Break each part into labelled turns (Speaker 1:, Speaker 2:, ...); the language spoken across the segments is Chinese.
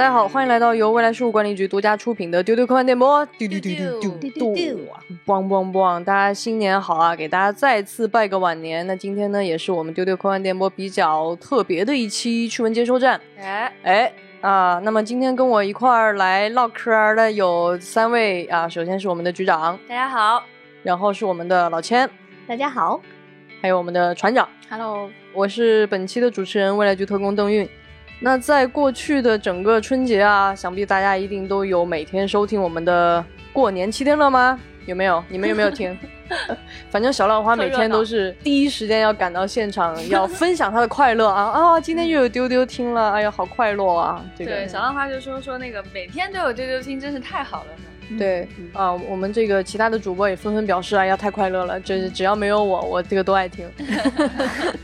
Speaker 1: 大家好，欢迎来到由未来事务管理局独家出品的丢丢科幻电波。丢丢丢丢丢
Speaker 2: 丢丢
Speaker 1: 咣咣咣！大家新年好啊！给大家再次拜个晚年。那今天呢，也是我们丢丢科幻电波比较特别的一期趣闻接收站。
Speaker 2: 哎，
Speaker 1: 哎啊，那么今天跟我一块儿来唠嗑儿的有三位啊，首先是我们的局长，
Speaker 2: 大家好
Speaker 1: 然后是我们的老千，
Speaker 2: 大家好
Speaker 1: 还有我们的船长。
Speaker 2: ，Hello，
Speaker 1: 我是本期的主持人，未来局特工邓运。那在过去的整个春节啊，想必大家一定都有每天收听我们的过年七天乐吗？有没有？你们有没有听？反正小浪花每天都是第一时间要赶到现场，要分享他的快乐啊 啊！今天又有丢丢听了，哎呀，好快乐啊！这个
Speaker 3: 对，小浪花就说说那个每天都有丢丢听，真是太好了呢。
Speaker 1: 对啊，我们这个其他的主播也纷纷表示，哎呀，太快乐了，这只要没有我，我这个都爱听。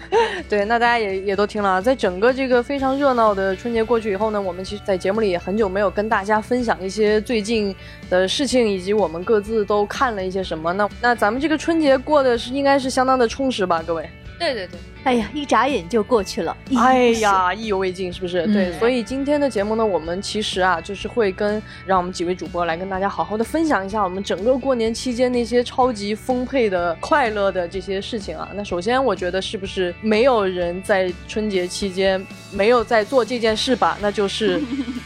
Speaker 1: 对，那大家也也都听了啊，在整个这个非常热闹的春节过去以后呢，我们其实，在节目里也很久没有跟大家分享一些最近的事情，以及我们各自都看了一些什么那？那咱们这个春节过的是应该是相当的充实吧，各位？
Speaker 3: 对对对，
Speaker 2: 哎呀，一眨眼就过去了，
Speaker 1: 哎呀，意犹未尽，是不是？
Speaker 2: 嗯
Speaker 1: 对，所以今天的节目呢，我们其实啊，就是会跟让我们几位主播来跟大家好好的分享一下我们整个过年期间那些超级丰沛的、快乐的这些事情啊。那首先，我觉得是不是没有人在春节期间没有在做这件事吧？那就是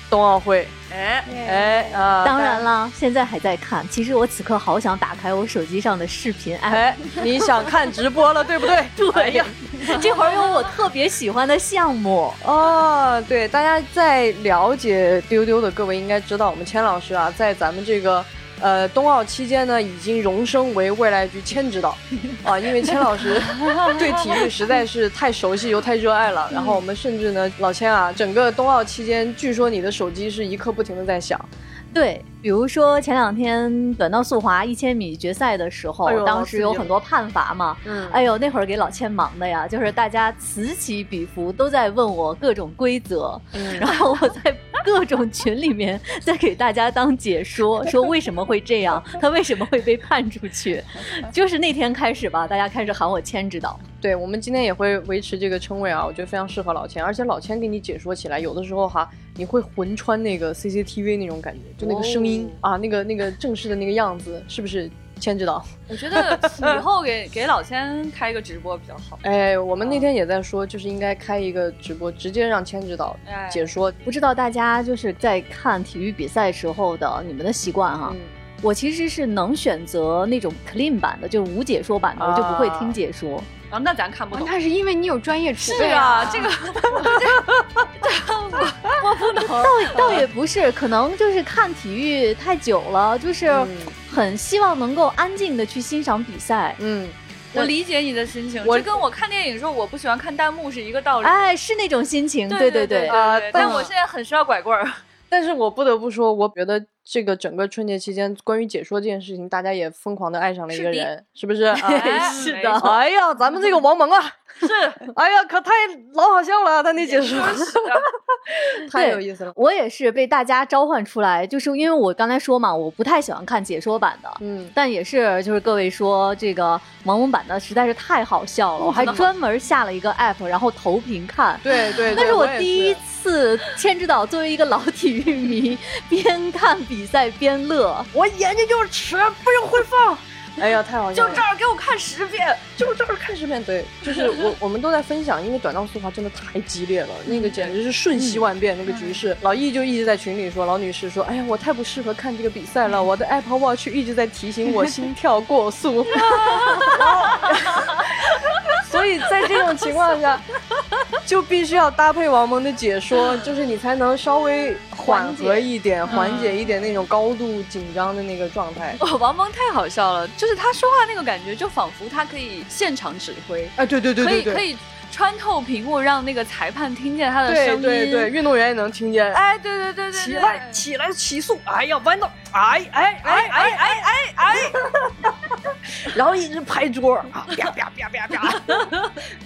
Speaker 1: 冬奥会。
Speaker 3: 哎，
Speaker 1: 哎啊，
Speaker 2: 当然了，现在还在看。其实我此刻好想打开我手机上的视频 app，
Speaker 1: 哎，你想看直播了，对不对？
Speaker 2: 对
Speaker 1: 哎呀。
Speaker 2: 这会儿有我特别喜欢的项目。
Speaker 1: 哦，对，大家在了解丢丢的各位应该知道，我们千老师啊，在咱们这个呃冬奥期间呢，已经荣升为未来局千指导 啊，因为千老师 对体育实在是太熟悉又太热爱了。然后我们甚至呢，老千啊，整个冬奥期间，据说你的手机是一刻不停的在响。
Speaker 2: 对，比如说前两天短道速滑一千米决赛的时候，
Speaker 1: 哎
Speaker 2: 当时有很多判罚嘛。
Speaker 1: 嗯
Speaker 2: 哎呦，那会儿给老千忙的呀，就是大家此起彼伏，都在问我各种规则，
Speaker 1: 嗯
Speaker 2: 然后我在各种群里面在给大家当解说，说为什么会这样，他为什么会被判出去。就是那天开始吧，大家开始喊我千指导。
Speaker 1: 对，我们今天也会维持这个称谓啊，我觉得非常适合老千，而且老千给你解说起来，有的时候哈，你会魂穿那个 CCTV 那种感觉，就那个声音、啊，那个那个正式的那个样子，是不是？千指导，
Speaker 3: 我觉得以后给 给老千开一个直播比较好。
Speaker 1: 哎，我们那天也在说，就是应该开一个直播，直接让千指导
Speaker 3: 哎
Speaker 1: 解说。
Speaker 2: 不知道大家就是在看体育比赛时候的你们的习惯哈、
Speaker 1: 嗯，
Speaker 2: 我其实是能选择那种 clean 版的，就是无解说版的，我就不会听解说。
Speaker 3: 啊，那咱看不懂。
Speaker 4: 那是因为你有专业储
Speaker 3: 是
Speaker 4: 备
Speaker 3: 啊，这个
Speaker 2: 我不能，倒倒也不是，可能就是看体育太久了，就是
Speaker 1: 嗯
Speaker 2: 很希望能够安静的去欣赏比赛。
Speaker 1: 嗯，
Speaker 3: 我理解你的心情，
Speaker 1: 我
Speaker 3: 这跟我看电影时候我不喜欢看弹幕是一个道理。
Speaker 2: 哎，是那种心情，
Speaker 3: 对
Speaker 2: 对
Speaker 3: 对
Speaker 1: 啊但
Speaker 3: 但我现在很需要拐棍儿。
Speaker 1: 但是我不得不说，我觉得这个整个春节期间，关于解说这件事情，大家也疯狂的爱上了一个人，是不是？
Speaker 2: 是的
Speaker 1: 哎呀，咱们这个 王蒙啊，
Speaker 3: 是，
Speaker 1: 哎呀，可太老好笑了，他那解说太有意思了。
Speaker 2: 我也是被大家召唤出来，就是因为我刚才说嘛，我不太喜欢看解说版的。
Speaker 1: 嗯，
Speaker 2: 但也是，就是各位说这个王蒙版的实在是太好笑了，我还专门下了一个 app，然后投屏看。
Speaker 1: 对对，
Speaker 2: 那是我第一次，千之岛作为一个老体育迷，边看比赛边乐。
Speaker 1: 我眼睛就是尺，不用回放。哎呀，太好笑了！
Speaker 3: 就这儿给我看十遍。
Speaker 1: 就这儿看十遍，对，就是我我们都在分享，因为短道速滑真的太激烈了，那个简直是瞬息万变，那个局势。老易就一直在群里说，老女士说，哎呀，我太不适合看这个比赛了，我的 Apple Watch 一直在提醒我心跳过速。所以在这种情况下，就必须要搭配王蒙的解说，就是你才能稍微缓和一点，缓解。一点那种高度紧张的那个状态。
Speaker 3: 哦，王蒙太好笑了，就是他说话那个感觉，就仿佛他可以现场指挥，
Speaker 1: 哎，对对对对对，
Speaker 3: 可以可以穿透屏幕，让那个裁判听见他的声音。
Speaker 1: 对对对，运动员也能听见。
Speaker 3: 哎，对对对对，
Speaker 1: 起来，起来，起速！哎呀，弯道！哎哎哎哎哎哎哎！然后一直拍桌，啊啪啪啪啪啪，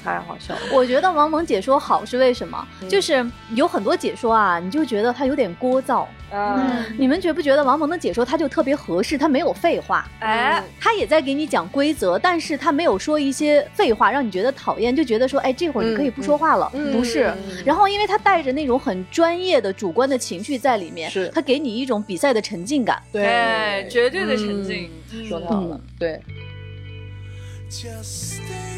Speaker 1: 太好笑了。
Speaker 2: 我觉得王蒙解说好是为什么？
Speaker 1: 嗯
Speaker 2: 就是有很多解说啊，你就觉得他有点聒噪，
Speaker 1: 嗯
Speaker 2: 你们觉不觉得王蒙的解说他就特别合适？他没有废话，
Speaker 3: 哎，
Speaker 2: 他也在给你讲规则，但是他没有说一些废话让你觉得讨厌，就觉得说，哎，这会儿你可以不说话了，
Speaker 1: 嗯
Speaker 2: 不是。
Speaker 1: 嗯
Speaker 2: 然后，因为他带着那种很专业的主观的情绪在里面，
Speaker 1: 是
Speaker 2: 他给你一种比赛的沉浸感。
Speaker 1: 对
Speaker 3: 哎，绝对的沉浸。
Speaker 1: 嗯说到了，对。
Speaker 4: Just stay.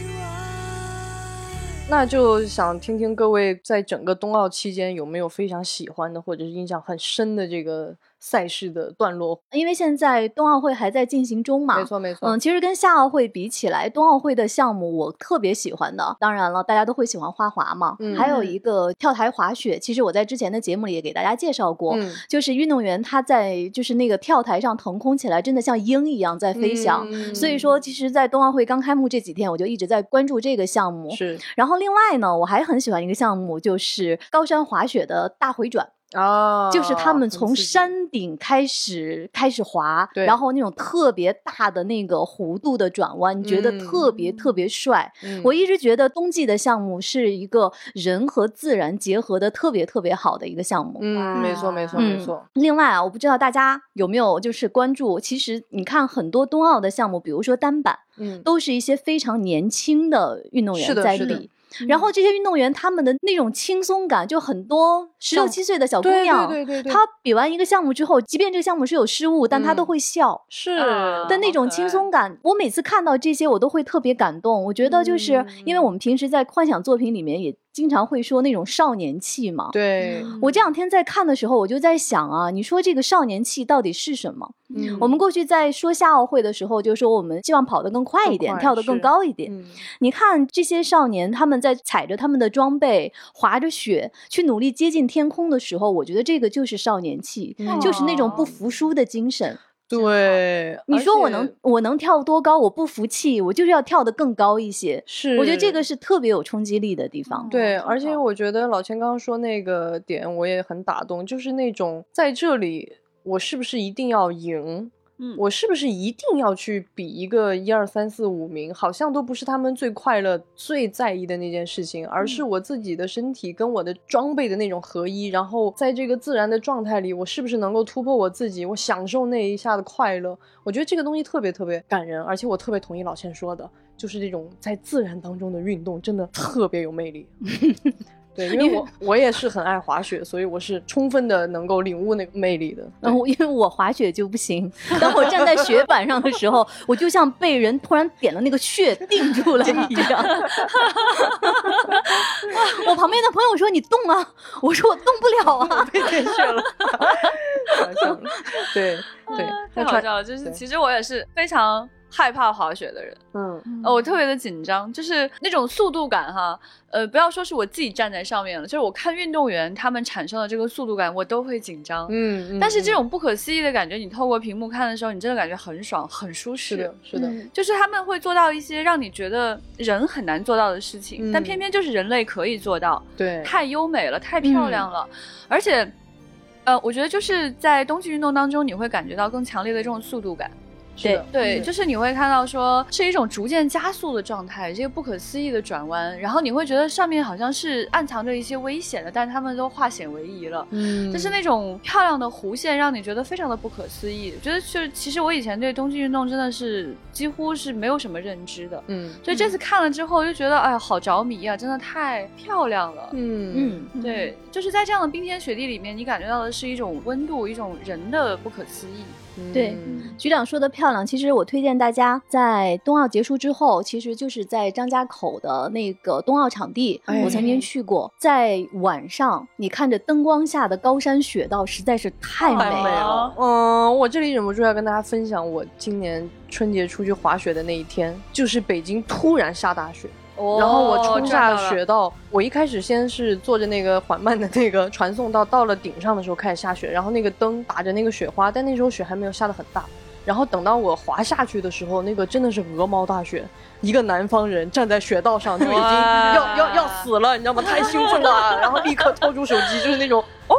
Speaker 1: 那就想听听各位在整个冬奥期间有没有非常喜欢的或者是印象很深的这个赛事的段落？
Speaker 2: 因为现在冬奥会还在进行中嘛，
Speaker 1: 没错没错，
Speaker 2: 嗯，其实跟夏奥会比起来，冬奥会的项目我特别喜欢的，当然了，大家都会喜欢花滑嘛，
Speaker 1: 嗯
Speaker 2: 还有一个跳台滑雪。其实我在之前的节目里也给大家介绍过，
Speaker 1: 嗯
Speaker 2: 就是运动员他在就是那个跳台上腾空起来，真的像鹰一样在飞翔。
Speaker 1: 嗯
Speaker 2: 所以说，其实，在冬奥会刚开幕这几天，我就一直在关注这个项目。
Speaker 1: 是
Speaker 2: 然后另外呢，我还很喜欢一个项目，就是高山滑雪的大回转。
Speaker 1: 啊，
Speaker 2: 就是他们从山顶开始开始滑，然后那种特别大的那个弧度的转弯，你觉得
Speaker 1: 嗯
Speaker 2: 特别特别帅。
Speaker 1: 嗯
Speaker 2: 我一直觉得冬季的项目是一个人和自然结合的特别特别好的一个项目。
Speaker 1: 嗯，没错没错
Speaker 2: 嗯
Speaker 1: 没错，
Speaker 2: 另外啊，我不知道大家有没有就是关注，其实你看很多冬奥的项目，比如说单板，
Speaker 1: 嗯，
Speaker 2: 都是一些非常年轻的运动员在
Speaker 1: 是的是的
Speaker 2: 比。然后这些运动员他们的那种轻松感，就很多十六七岁的小姑娘，
Speaker 1: 对对对对
Speaker 2: 她比完一个项目之后，即便这个项目是有失误，但她都
Speaker 1: 嗯
Speaker 2: 会笑。
Speaker 1: 是
Speaker 3: 啊
Speaker 2: 的那种轻松感，我每次看到这些，我都会特别感动。我觉得就是
Speaker 1: 嗯
Speaker 2: 因为我们平时在幻想作品里面也经常会说那种少年气嘛。
Speaker 1: 对，
Speaker 2: 我这两天在看的时候，我就在想啊，你说这个少年气到底是什么？
Speaker 1: 嗯
Speaker 2: 我们过去在说夏奥会的时候，就说我们希望跑得更快一点，跳得更高一点。
Speaker 1: 嗯
Speaker 2: 你看这些少年，他们在踩着他们的装备，滑着雪，去努力接近天空的时候，我觉得这个就是少年气，
Speaker 1: 嗯
Speaker 2: 就是那种不服输的精神。
Speaker 1: 对，
Speaker 2: 你说我能我能跳多高，我不服气，我就是要跳得更高一些。
Speaker 1: 是，
Speaker 2: 我觉得这个是特别有冲击力的地方。
Speaker 1: 对，而且我觉得老钱刚刚说那个点，我也很打动，就是那种在这里，我是不是一定要赢？
Speaker 3: 嗯
Speaker 1: 我是不是一定要去比一个一二三四五名？好像都不是他们最快乐、最在意的那件事情，而是我自己的身体跟我的装备的那种合一。然后在这个自然的状态里，我是不是能够突破我自己？我享受那一下的快乐。我觉得这个东西特别特别感人，而且我特别同意老千说的，就是这种在自然当中的运动真的特别有魅力。对，因为我 我也是很爱滑雪，所以我是充分的能够领悟那个魅力的。对
Speaker 2: 然后因为我滑雪就不行，当我站在雪板上的时候，我就像被人突然点了那个穴定住了 一样。我旁边的朋友说：“你动啊！”我说：“我动不了啊。
Speaker 1: 被点穴了，好像对对，
Speaker 3: 太好笑了。就是其实我也是非常害怕滑雪的人，
Speaker 1: 嗯
Speaker 3: 呃，我特别的紧张，就是那种速度感哈。呃，不要说是我自己站在上面了，就是我看运动员他们产生的这个速度感，我都会紧张。
Speaker 1: 嗯，
Speaker 3: 但是这
Speaker 1: 嗯
Speaker 3: 种不可思议的感觉，你透过屏幕看的时候，你真的感觉很爽，很舒适。
Speaker 1: 是的，是的，
Speaker 2: 嗯
Speaker 3: 就是他们会做到一些让你觉得人很难做到的事情，
Speaker 1: 嗯
Speaker 3: 但偏偏就是人类可以做到，
Speaker 1: 对，
Speaker 3: 太优美了，太漂亮了，而且，呃，我觉得就是在冬季运动当中，你会感觉到更强烈的这种速度感。对，
Speaker 1: 嗯
Speaker 3: 就是你会看到说是一种逐渐加速的状态，这个不可思议的转弯，然后你会觉得上面好像是暗藏着一些危险的，但他们都化险为夷了。
Speaker 1: 嗯，
Speaker 3: 就是那种漂亮的弧线，让你觉得非常的不可思议。我觉得就是，其实我以前对冬季运动真的是几乎是没有什么认知的，
Speaker 1: 嗯
Speaker 3: 所以这次看了之后就觉得，哎呀，好着迷啊，真的太漂亮了。
Speaker 1: 嗯
Speaker 2: 嗯，
Speaker 3: 对，就是在这样的冰天雪地里面，你感觉到的是一种温度，一种人的不可思议。
Speaker 1: 嗯
Speaker 2: 对局长说的漂亮，其实我推荐大家在冬奥结束之后，其实就是在张家口的那个冬奥场地，
Speaker 1: 哎
Speaker 2: 我曾经去过，在晚上你看着灯光下的高山雪道，实在是太美
Speaker 1: 太美。
Speaker 2: 了。
Speaker 1: 嗯，我这里忍不住要跟大家分享，我今年春节出去滑雪的那一天，就是北京突然下大雪。然后我冲下雪道，我一开始先是坐着那个缓慢的那个传送道，到了顶上的时候开始下雪，然后那个灯打着那个雪花，但那时候雪还没有下的很大。然后等到我滑下去的时候，那个真的是鹅毛大雪，一个南方人站在雪道上就已经要要要死了，你知道吗？太兴奋了，然后立刻掏出手机，就是那种哦，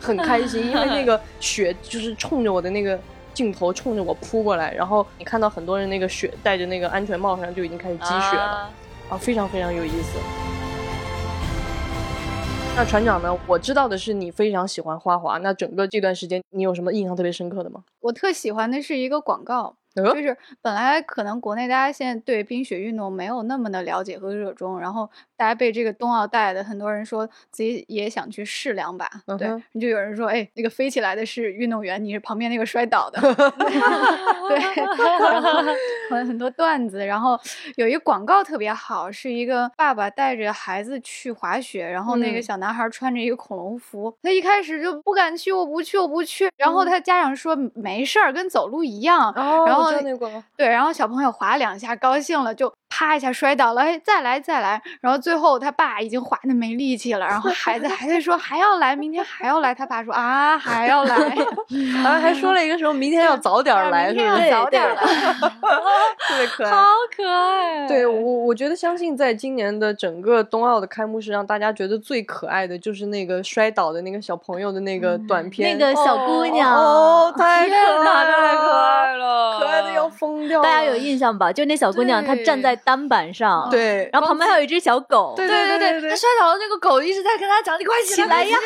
Speaker 1: 很开心，因为那个雪就是冲着我的那个。镜头冲着我扑过来，然后你看到很多人那个雪戴着那个安全帽上就已经开始积雪了，
Speaker 3: 啊
Speaker 1: 啊，非常非常有意思。那船长呢？我知道的是你非常喜欢花滑，那整个这段时间你有什么印象特别深刻的吗？
Speaker 5: 我特喜欢的是一个广告，就是本来可能国内大家现在对冰雪运动没有那么的了解和热衷，然后大家被这个冬奥带的，很多人说自己也想去试两把，对
Speaker 1: 嗯哼，
Speaker 5: 就有人说，哎，那个飞起来的是运动员，你是旁边那个摔倒的，对，然后很很多段子，然后有一个广告特别好，是一个爸爸带着孩子去滑雪，然后那个
Speaker 1: 嗯。
Speaker 5: 小男孩穿着一个恐龙服，他一开始就不敢去，我不去，我不去，然后
Speaker 1: 嗯。
Speaker 5: 他家长说没事儿，跟走路一样，
Speaker 1: 哦
Speaker 5: 然后
Speaker 1: 我知道那个。广告，
Speaker 5: 对，然后小朋友滑两下，高兴了，就啪一下摔倒了，哎，再来再来，然后最后他爸已经滑的没力气了，然后孩子还在说还要来，明天还要来，他爸说啊还要来，
Speaker 1: 然后还说了一个什么明天要早点来，
Speaker 5: 明天
Speaker 1: 是不是？
Speaker 5: 要早点儿来，
Speaker 1: 特别可爱。
Speaker 3: 好可爱
Speaker 1: 对我，我觉得相信在今年的整个冬奥的开幕式，让大家觉得最可爱的就是那个摔倒的那个小朋友的那个短片，
Speaker 2: 那个小姑娘，
Speaker 1: 哦，太可爱了，
Speaker 3: 太可爱了，
Speaker 1: 可爱的要疯掉了。
Speaker 2: 大家有印象吧？就那小姑娘，她站在单板上，，
Speaker 1: 对，
Speaker 2: 然后旁边还有一只小狗，
Speaker 1: 对
Speaker 3: 对
Speaker 1: 对对
Speaker 3: 对他摔倒了，那个狗一直在跟他讲：“你快起来呀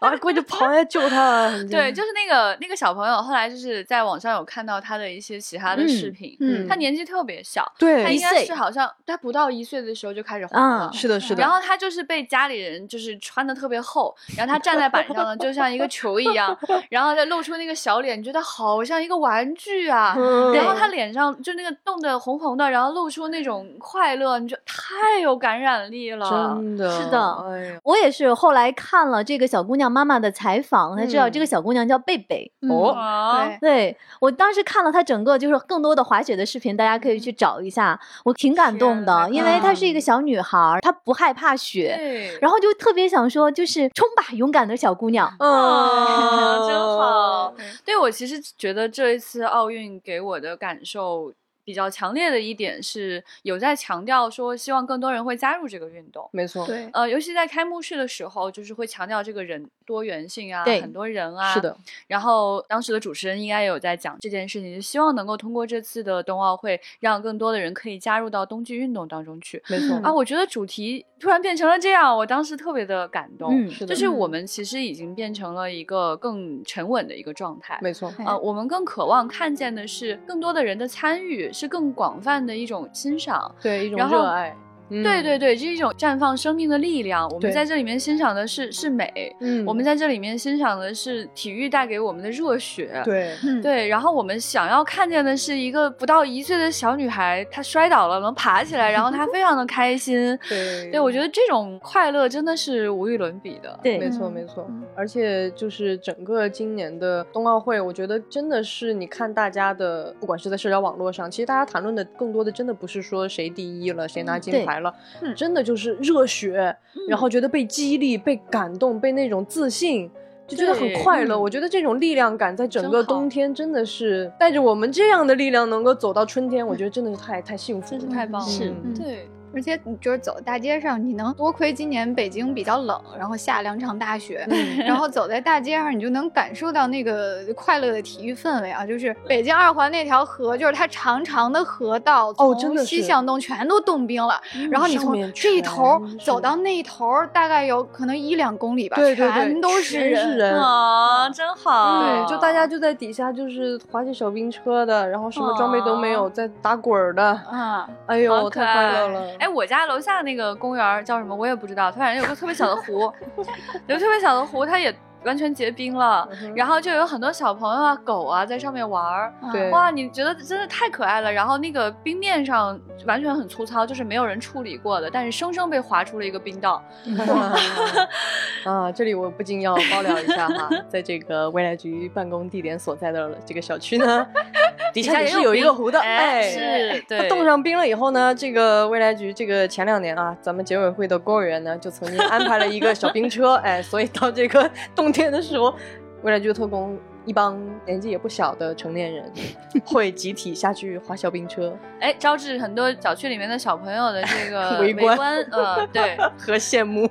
Speaker 1: 然后过去跑下来救他。！”
Speaker 3: 对，就是那个那个小朋友，后来就是在网上有看到他的一些其他的视频，
Speaker 5: 嗯
Speaker 3: 他年纪特别小，
Speaker 1: 对他
Speaker 3: 应，该是好像他不到一岁的时候就开始滑
Speaker 2: 嗯
Speaker 3: 了。
Speaker 1: 是的，是的。
Speaker 3: 然后他就是被家里人就是穿的特别厚，然后他站在板上呢，就像一个球一样，然后再露出那个小脸，你觉得好像一个玩具啊。
Speaker 1: 嗯
Speaker 3: 然后他脸上就那个冻得红红的，然后露出那种快乐，你就太有感染力了。
Speaker 1: 真的
Speaker 2: 是的
Speaker 1: 哎，
Speaker 2: 我也是后来看了这个小姑娘妈妈的采访，才知道
Speaker 1: 嗯
Speaker 2: 这个小姑娘叫贝贝。
Speaker 1: 哦
Speaker 3: 啊，
Speaker 5: 对。
Speaker 2: 对我当时看了她整个就是更多的滑雪的视频，大家可以去找一下，我挺感动的，因为她是一个小女孩，她不害怕雪，
Speaker 3: 对，
Speaker 2: 然后就特别想说，就是冲吧，勇敢的小姑娘。
Speaker 3: 啊，真
Speaker 1: 嗯
Speaker 3: 好。对我其实觉得这一次奥运给我的感受比较强烈的一点是，有在强调说希望更多人会加入这个运动。
Speaker 1: 没错，
Speaker 5: 对，
Speaker 3: 呃，尤其在开幕式的时候，就是会强调这个人多元性啊，
Speaker 2: 对
Speaker 3: 很多人啊。
Speaker 1: 是的。
Speaker 3: 然后当时的主持人应该也有在讲这件事情，就希望能够通过这次的冬奥会，让更多的人可以加入到冬季运动当中去。
Speaker 1: 没错
Speaker 3: 啊，我觉得主题突然变成了这样，我当时特别的感动。
Speaker 2: 嗯
Speaker 1: 是的
Speaker 3: 就是我们其实已经变成了一个更沉稳的一个状态。
Speaker 1: 没错，
Speaker 3: 呃，我们更渴望看见的是更多的人的参与，是更广泛的一种欣赏。
Speaker 1: 对一种热爱。嗯。
Speaker 3: 对对，对，这是一种绽放生命的力量。我们在这里面欣赏的是是美，
Speaker 1: 嗯。
Speaker 3: 我们在这里面欣赏的是体育带给我们的热血。
Speaker 1: 对。
Speaker 5: 嗯，
Speaker 3: 对，然后我们想要看见的是一个不到一岁的小女孩，她摔倒了能爬起来，然后她非常的开心。
Speaker 1: 对。
Speaker 3: 对，我觉得这种快乐真的是无与伦比的。
Speaker 2: 对。
Speaker 1: 没错，
Speaker 5: 嗯。
Speaker 1: 没错。
Speaker 5: 嗯，
Speaker 1: 而且就是整个今年的冬奥会，我觉得真的是你看大家的，不管是在社交网络上，其实大家谈论的更多的真的不是说谁第一了，谁拿金牌了，
Speaker 5: 嗯。
Speaker 1: 真的就是热血，然后觉得被激励、被感动、被那种自信。就觉得很快乐，
Speaker 3: 嗯。
Speaker 1: 我觉得这种力量感在整个冬天真的是带着我们这样的力量能够走到春天，我觉得真的是太太幸福了，
Speaker 3: 真是太。棒了。
Speaker 2: 是
Speaker 1: 嗯
Speaker 3: 对，
Speaker 5: 而且你就是走大街上，你能多亏今年北京比较冷，然后下两场大雪，然后走在大街上，你就能感受到那个快乐的体育氛围啊！就是北京二环那条河，就是它长长的河道，
Speaker 1: 哦真的
Speaker 5: 从西向东全都冻冰了。然后你从这一头走到那一头，大概有可能一两公里吧，
Speaker 1: 对对对，
Speaker 5: 全都是
Speaker 1: 全
Speaker 5: 人。
Speaker 1: 是人，
Speaker 3: 啊，真好。
Speaker 1: 对，就大家就在底下，就是滑起小冰车的，然后什么装备都没有，
Speaker 3: 哦
Speaker 1: 在打滚儿的，
Speaker 5: 啊，
Speaker 1: 哎呦，太快乐了！
Speaker 3: 哎，我家楼下那个公园叫什么？我也不知道，它反正有个特别小的湖，有个特别小的湖，它也完全结冰了。
Speaker 1: 嗯
Speaker 3: 然后就有很多小朋友啊、狗啊在上面玩儿。
Speaker 1: 对
Speaker 3: 哇，你觉得真的太可爱了。然后那个冰面上完全很粗糙，就是没有人处理过的，但是生生被划出了一个冰道。
Speaker 1: 啊，这里我不禁要爆料一下哈，在这个未来局办公地点所在的这个小区呢，底下也是有一个湖的，哎，
Speaker 3: 是，对，
Speaker 1: 它冻上冰了以后呢，这个未来局这个前两年啊，咱们结委会的公务员呢，就曾经安排了一个小冰车，哎，所以到这个冬天的时候，未来局的特工一帮年纪也不小的成年人 会集体下去滑小冰车
Speaker 3: 哎，招致很多小区里面的小朋友的这个
Speaker 1: 围观
Speaker 3: 观，呃，对。
Speaker 1: 和羡慕。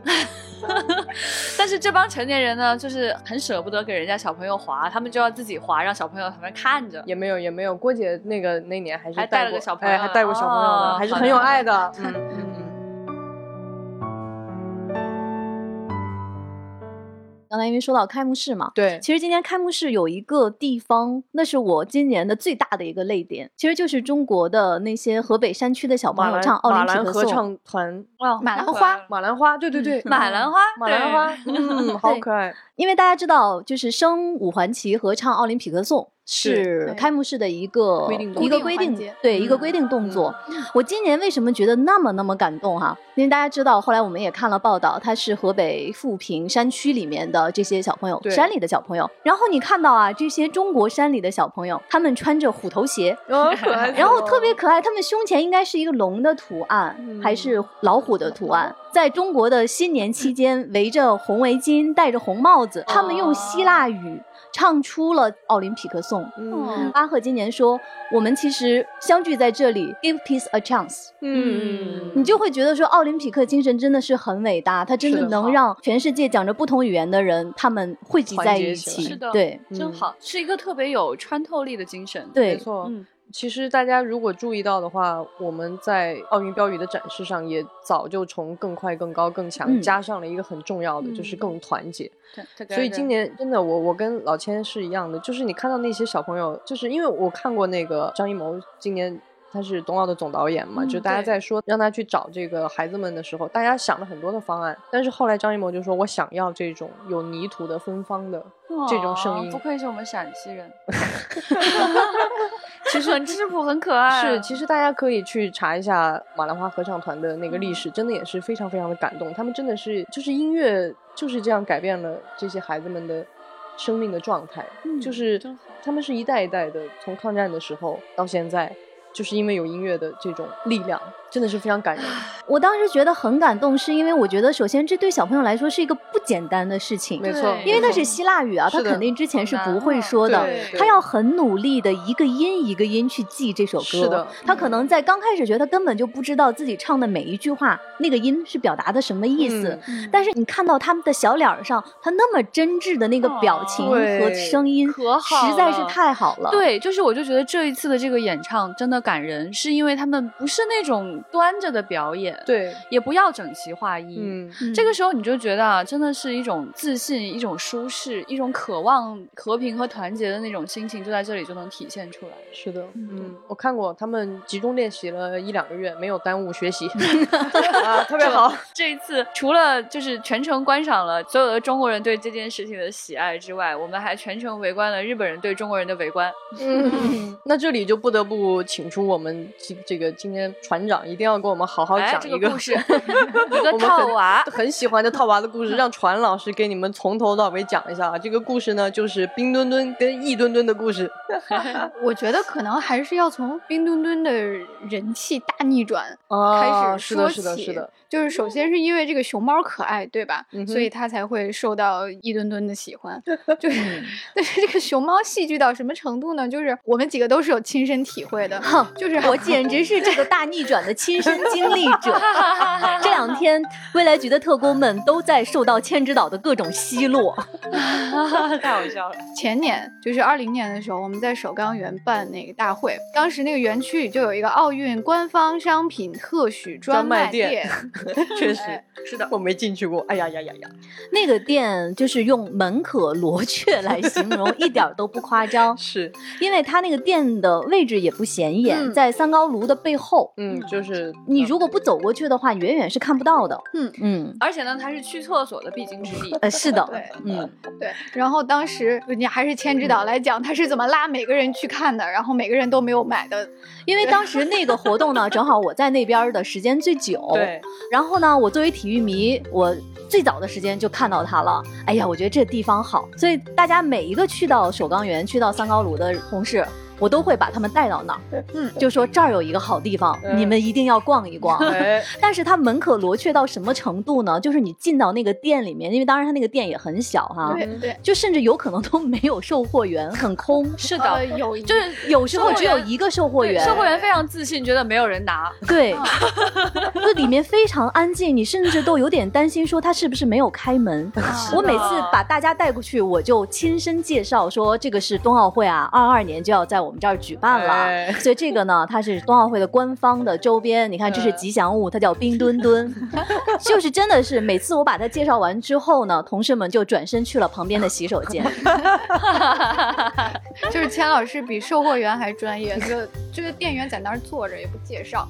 Speaker 3: 但是这帮成年人呢，就是很舍不得给人家小朋友滑，他们就要自己滑，让小朋友旁边看着。
Speaker 1: 也没有，也没有。郭姐那个那年还是
Speaker 3: 还带了
Speaker 1: 过
Speaker 3: 个小朋友
Speaker 1: 哎，还带过小朋友呢，
Speaker 3: 哦
Speaker 1: 还是很有爱的。嗯。
Speaker 2: 刚才因为说到开幕式嘛，
Speaker 1: 对，
Speaker 2: 其实今年开幕式有一个地方，那是我今年的最大的一个泪点，其实就是中国的那些河北山区的小朋友唱奥林匹克颂。
Speaker 1: 唱团，
Speaker 3: 哇
Speaker 5: 马兰花
Speaker 1: 马兰花，对对对，
Speaker 3: 马兰花，
Speaker 1: 马兰花，嗯，好可爱，
Speaker 2: 因为大家知道，就是升五环旗合唱奥林匹克颂
Speaker 1: 是
Speaker 2: 是开幕式的一个一个规定对、一个
Speaker 1: 嗯
Speaker 2: 规定动作。我今年为什么觉得那么那么感动哈？因为大家知道，后来我们也看了报道，他是河北富平山区里面的这些小朋友，
Speaker 1: 对
Speaker 2: 山里的小朋友。然后你看到啊，这些中国山里的小朋友，他们穿着虎头鞋，然后特别可爱，他们胸前应该是一个龙的图案，
Speaker 1: 嗯
Speaker 2: 还是老虎的图案。在中国的新年期间，围着红围巾，戴着红帽子，他们用希腊语唱出了奥林匹克颂。
Speaker 1: 嗯。
Speaker 2: 巴赫今年说：“我们其实相聚在这里，give peace a chance。”
Speaker 1: 嗯，
Speaker 2: 你就会觉得说，奥林匹克精神真的是很伟大，它真的能让全世界讲着不同语言的人，他们汇集在一
Speaker 1: 起。
Speaker 2: 起。
Speaker 3: 是的。
Speaker 2: 对。
Speaker 1: 嗯。
Speaker 3: 真好，是一个特别有穿透力的精神。
Speaker 2: 对。
Speaker 1: 没，错，
Speaker 3: 嗯，
Speaker 1: 其实大家如果注意到的话，我们在奥运标语的展示上也早就从更快、更高、更强、
Speaker 2: 嗯
Speaker 1: 加上了一个很重要的，就是
Speaker 3: 嗯
Speaker 1: 更团结。
Speaker 3: 对
Speaker 1: 所以今年真的，我我跟老千是一样的，就是你看到那些小朋友，就是因为我看过那个张艺谋今年。他是冬奥的总导演嘛，
Speaker 3: 嗯
Speaker 1: 就大家在说让他去找这个孩子们的时候，大家想了很多的方案，但是后来张艺谋就说：“我想要这种有泥土的芬芳的这种声音。
Speaker 3: 哦不愧是我们陕西人，其实很质朴，很可爱。
Speaker 1: 是，其实大家可以去查一下马兰花合唱团的那个历史，真的也是非常非常的感动。他们真的是，就是音乐就是这样改变了这些孩子们的生命的状态，就是他们是一代一代的，从抗战的时候到现在，就是因为有音乐的这种力量，真的是非常感人。
Speaker 2: 我当时觉得很感动，是因为我觉得首先这对小朋友来说是一个不简单的事情，
Speaker 1: 没错，
Speaker 2: 因为那是希腊语啊，他肯定之前是不会说的他要很努力的一个音一个音去记这首歌。
Speaker 1: 是的，
Speaker 2: 他可能在刚开始觉得他根本就不知道自己唱的每一句话那个音是表达的什么意思，
Speaker 1: 嗯
Speaker 2: 但是你看到他们的小脸上，他那么真挚的那个表情和声音，
Speaker 3: 可好
Speaker 2: 实在是太好了。
Speaker 3: 对，就是我就觉得这一次的这个演唱真的感人，是因为他们不是那种端着的表演，，
Speaker 1: 对，
Speaker 3: 也不要整齐划一。
Speaker 1: 嗯，
Speaker 3: 这个时候你就觉得啊，真的是一种自信、一种舒适、一种渴望和平和团结的那种心情，就在这里就能体现出来。
Speaker 1: 是的，嗯，我看过他们集中练习了一两个月，没有耽误学习，啊，特别好。
Speaker 3: 这一次除了就是全程观赏了所有的中国人对这件事情的喜爱之外，我们还全程围观了日本人对中国人的围观。
Speaker 1: 嗯，那这里就不得不请出我们这这个今天船长，一定要给我们好好
Speaker 3: 哎
Speaker 1: 讲一个
Speaker 3: 这个故事一个
Speaker 1: 我们
Speaker 3: 套娃
Speaker 1: 很喜欢的套娃的故事，让船老师给你们从头到尾讲一下啊。这个故事呢，就是冰墩墩跟易墩墩的故事。
Speaker 5: 我觉得可能还是要从冰墩墩的人气大逆转开
Speaker 1: 啊，
Speaker 5: 始说
Speaker 1: 是的，是的，
Speaker 5: 起。
Speaker 1: 是的，
Speaker 5: 就是首先是因为这个熊猫可爱，对吧？
Speaker 1: 嗯
Speaker 5: 所以它才会受到一墩墩的喜欢。就是，但是这个熊猫戏剧到什么程度呢？就是我们几个都是有亲身体会的，
Speaker 2: 哼，
Speaker 5: 就是
Speaker 2: 我简直是这个大逆转的亲身经历者。这两天，未来局的特工们都在受到千之岛的各种奚落。
Speaker 3: 太好笑了。
Speaker 5: 前年就是二零年的时候，我们在首钢园办那个大会，当时那个园区里就有一个奥运官方商品特许专卖
Speaker 1: 店
Speaker 5: 店，
Speaker 1: 确实
Speaker 3: 哎是的，
Speaker 1: 我没进去过。哎呀呀呀呀！
Speaker 2: 那个店就是用门可罗雀来形容，一点都不夸张。
Speaker 1: 是，
Speaker 2: 因为它那个店的位置也不显眼，
Speaker 5: 嗯
Speaker 2: 在三高炉的背后。
Speaker 1: 嗯，就是
Speaker 2: 你如果不走过去的话，远远是看不到的。
Speaker 5: 嗯
Speaker 2: 嗯，
Speaker 3: 而且呢，它是去厕所的必经之地。
Speaker 2: 呃，是的，
Speaker 5: 对
Speaker 2: 嗯，
Speaker 5: 对。然后当时你还是千之岛来讲，他是怎么拉每个人去看的，然后每个人都没有买的，
Speaker 2: 因为当时那个活动呢，正好我在那边的时间最久。
Speaker 1: 对，
Speaker 2: 然后呢，我作为体育迷，我最早的时间就看到他了。哎呀，我觉得这地方好，所以大家每一个去到首钢园、去到三高炉的同事，我都会把他们带到那儿，
Speaker 5: 嗯，
Speaker 2: 就说这儿有一个好地方，
Speaker 1: 嗯
Speaker 2: 你们一定要逛一逛。
Speaker 1: 哎，
Speaker 2: 但是它门可罗雀到什么程度呢？就是你进到那个店里面，因为当然它那个店也很小哈，
Speaker 5: 对对。
Speaker 2: 就甚至有可能都没有售货员，很空。
Speaker 3: 是
Speaker 5: 呃，
Speaker 3: 的，
Speaker 5: 有
Speaker 3: 就是
Speaker 2: 有时候只有一个售货员，
Speaker 3: 售货员非常自信，觉得没有人拿。
Speaker 2: 对，就里面非常安静，你甚至都有点担心说他是不是没有开门。我每次把大家带过去，我就亲身介绍说这个是冬奥会啊，二二年就要在我我们这儿举办了，
Speaker 1: 哎。
Speaker 2: 所以这个呢，它是冬奥会的官方的周边。你看，这是吉祥物，它叫冰墩墩，就是真的是每次我把它介绍完之后呢，同事们就转身去了旁边的洗手间。
Speaker 5: 就是钱老师比售货员还专业，就这个店员在那儿坐着也不介绍，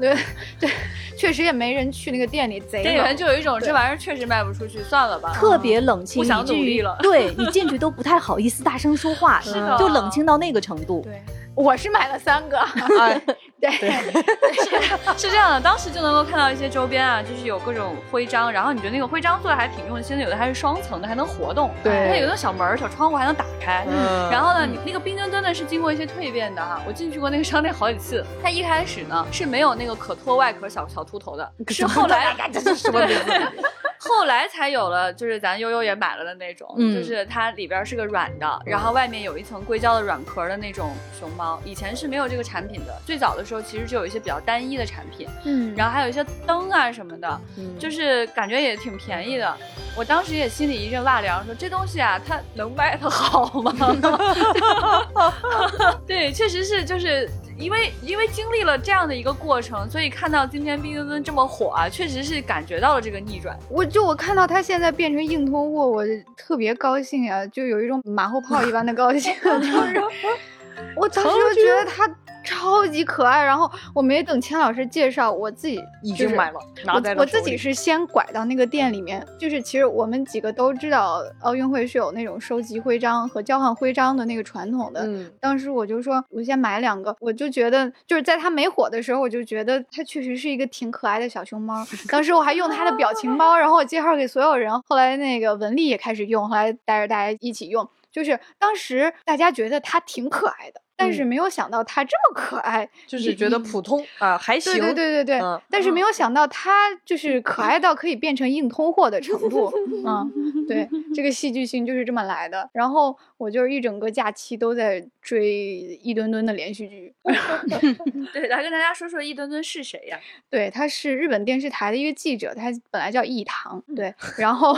Speaker 5: 对对，确实也没人去那个店里，贼
Speaker 3: 店员就有一种这玩意儿确实卖不出去，算了吧。
Speaker 2: 特别冷清，
Speaker 3: 不想
Speaker 2: 以至于
Speaker 3: 努力了。
Speaker 2: 对你进去都不太好意思大声说话，
Speaker 1: 是的。
Speaker 2: 就冷清到那个程度。
Speaker 5: 对，我是买了三个，
Speaker 1: 哎，
Speaker 5: 对，
Speaker 3: 是是这样的，当时就能够看到一些周边啊，就是有各种徽章，然后你觉得那个徽章做的还挺用心的，有的还是双层的，还能活动，
Speaker 1: 对
Speaker 3: 它有的小门儿、小窗户还能打开。
Speaker 1: 嗯
Speaker 3: 然后呢，你那个冰墩墩呢是经过一些蜕变的哈，我进去过那个商店好几次。它一开始呢是没有那个可脱外壳小小秃头的，是后来 这是什么名字？后来才有了，就是咱悠悠也买了的那种，
Speaker 2: 嗯
Speaker 3: 就是它里边是个软的，然后外面有一层硅胶的软壳的那种熊猫。以前是没有这个产品的，最早的时候其实就有一些比较单一的产品，
Speaker 5: 嗯，
Speaker 3: 然后还有一些灯啊什么的，
Speaker 1: 嗯
Speaker 3: 就是感觉也挺便宜的。我当时也心里一阵哇凉，说这东西啊，它能卖的好吗？对，确实是，就是因为因为经历了这样的一个过程，所以看到今天冰墩墩这么火啊，确实是感觉到了这个逆转。
Speaker 5: 我就我看到它现在变成硬通货，我特别高兴啊，就有一种马后炮一般的高兴，就是我当时就觉得它超级可爱，然后我没等钱老师介绍，我自己
Speaker 1: 已
Speaker 5: 就是
Speaker 1: 经买了，拿在
Speaker 5: 我自己是先拐到那个店里面，就是其实我们几个都知道奥运会是有那种收集徽章和交换徽章的那个传统的。
Speaker 1: 嗯
Speaker 5: 当时我就说，我先买两个，我就觉得就是在它没火的时候，我就觉得它确实是一个挺可爱的小熊猫。当时我还用它的表情包，然后我介绍给所有人。后来那个文丽也开始用，后来带着大家一起用。就是当时大家觉得它挺可爱的，但是
Speaker 1: 嗯
Speaker 5: 没有想到他这么可爱，
Speaker 1: 就是觉得普通啊，还行。
Speaker 5: 对对对对对，
Speaker 1: 嗯
Speaker 5: 但是没有想到他就是可爱到可以变成硬通货的程度，嗯，对，这个戏剧性就是这么来的。然后我就是一整个假期都在追一吨吨的连续剧
Speaker 3: 对，来跟大家说说一墩墩是谁呀？
Speaker 5: 对，他是日本电视台的一个记者，他本来叫易堂，对，然后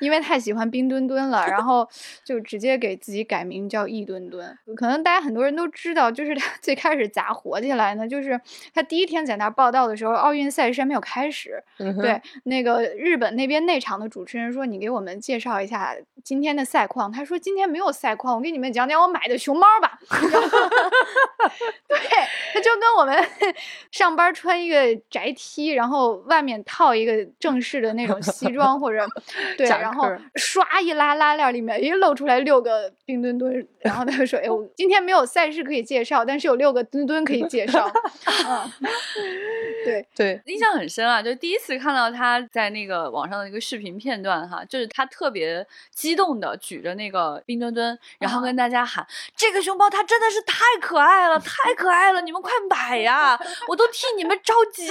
Speaker 5: 因为太喜欢冰墩墩了，然后就直接给自己改名叫易墩墩。可能大家很多人都知道，就是他 最开始咋火起来呢？就是他第一天在那儿报道的时候，奥运赛事还没有开始，
Speaker 1: 嗯
Speaker 5: 对，那个日本那边内场的主持人说：“你给我们介绍一下今天的赛况。”他说：“今天没有赛况，我给你们讲讲我买的熊猫吧。”然后 对，他就跟我们 上班穿一个宅 T，然后外面套一个正式的那种西装或者对，
Speaker 1: 夹
Speaker 5: 然后
Speaker 1: 克儿
Speaker 5: 唰一拉拉链里面，一露出来六个冰墩墩，然后他就说：“哎，我今天没有赛事可以介绍，但是有六个墩墩可以介绍。”嗯，对。
Speaker 1: 对，
Speaker 3: 印象很深啊，就第一次看到他在那个网上的一个视频片段哈，就是他特别激动的举着那个冰墩墩，然后跟大家喊：“这个熊猫它真的是太可爱了，太可爱了，你们快买呀！我都替你们着急。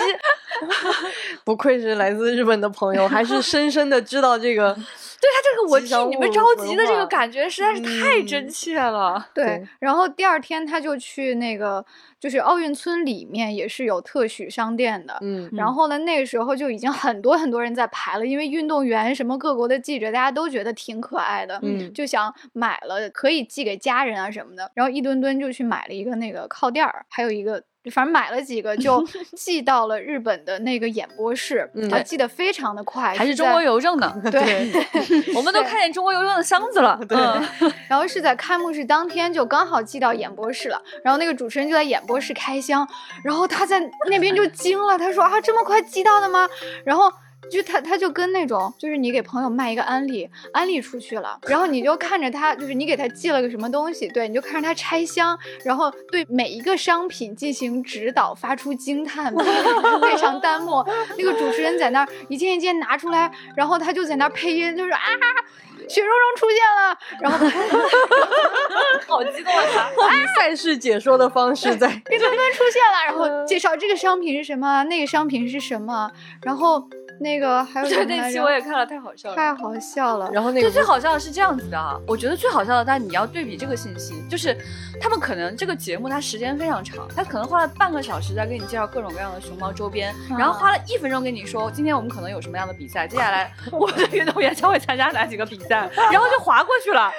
Speaker 1: 不愧是来自日本的朋友，还是深深的知道这个。
Speaker 3: 对他这个我替你们着急的这个感觉实在是太
Speaker 1: 嗯
Speaker 3: 真切了。
Speaker 5: 对
Speaker 1: 对，
Speaker 5: 然后第二天他就去那个，就是奥运村里面也是有特许商店的。
Speaker 1: 嗯
Speaker 5: 然后呢，那个时候就已经很多很多人在排了，因为运动员什么各国的记者，大家都觉得挺可爱的，
Speaker 1: 嗯
Speaker 5: 就想买了可以寄给家人啊什么的。然后一墩墩就去买了一个那个靠垫儿，还有一个。反正买了几个，就 寄到了日本的那个演播室，
Speaker 1: 嗯
Speaker 5: 他寄得非常的快，
Speaker 3: 还是中国邮政的，
Speaker 5: 对，
Speaker 3: 我们都看见中国邮政的箱子了。
Speaker 1: 对
Speaker 3: 嗯
Speaker 5: 然后是在开幕式当天就刚好寄到演播室了，然后那个主持人就在演播博士开箱，然后他在那边就惊了，他说啊这么快寄到的吗？然后。就他，他就跟那种，就是你给朋友卖一个安利，安利出去了，然后你就看着他，就是你给他寄了个什么东西，对，你就看着他拆箱，然后对每一个商品进行指导，发出惊叹，配上弹幕，那个主持人在那儿一件一件拿出来，然后他就在那儿配音，就是啊，雪融融出现了，然后
Speaker 3: 好激动啊！
Speaker 1: 以赛事解说的方式在
Speaker 5: 冰墩墩出现了，然后介绍这个商品是什么，那个商品是什么，然后那个还有
Speaker 3: 对那期我也看了，太好笑了。
Speaker 5: 太好笑了。
Speaker 1: 然后那个
Speaker 3: 最好笑的是这样子的啊，我觉得最好笑的，但你要对比这个信息，就是他们可能这个节目它时间非常长，他可能花了半个小时在给你介绍各种各样的熊猫周边，然后花了一分钟跟你说今天我们可能有什么样的比赛，接下来 我们的运动员将会参加哪几个比赛，然后就划过去了。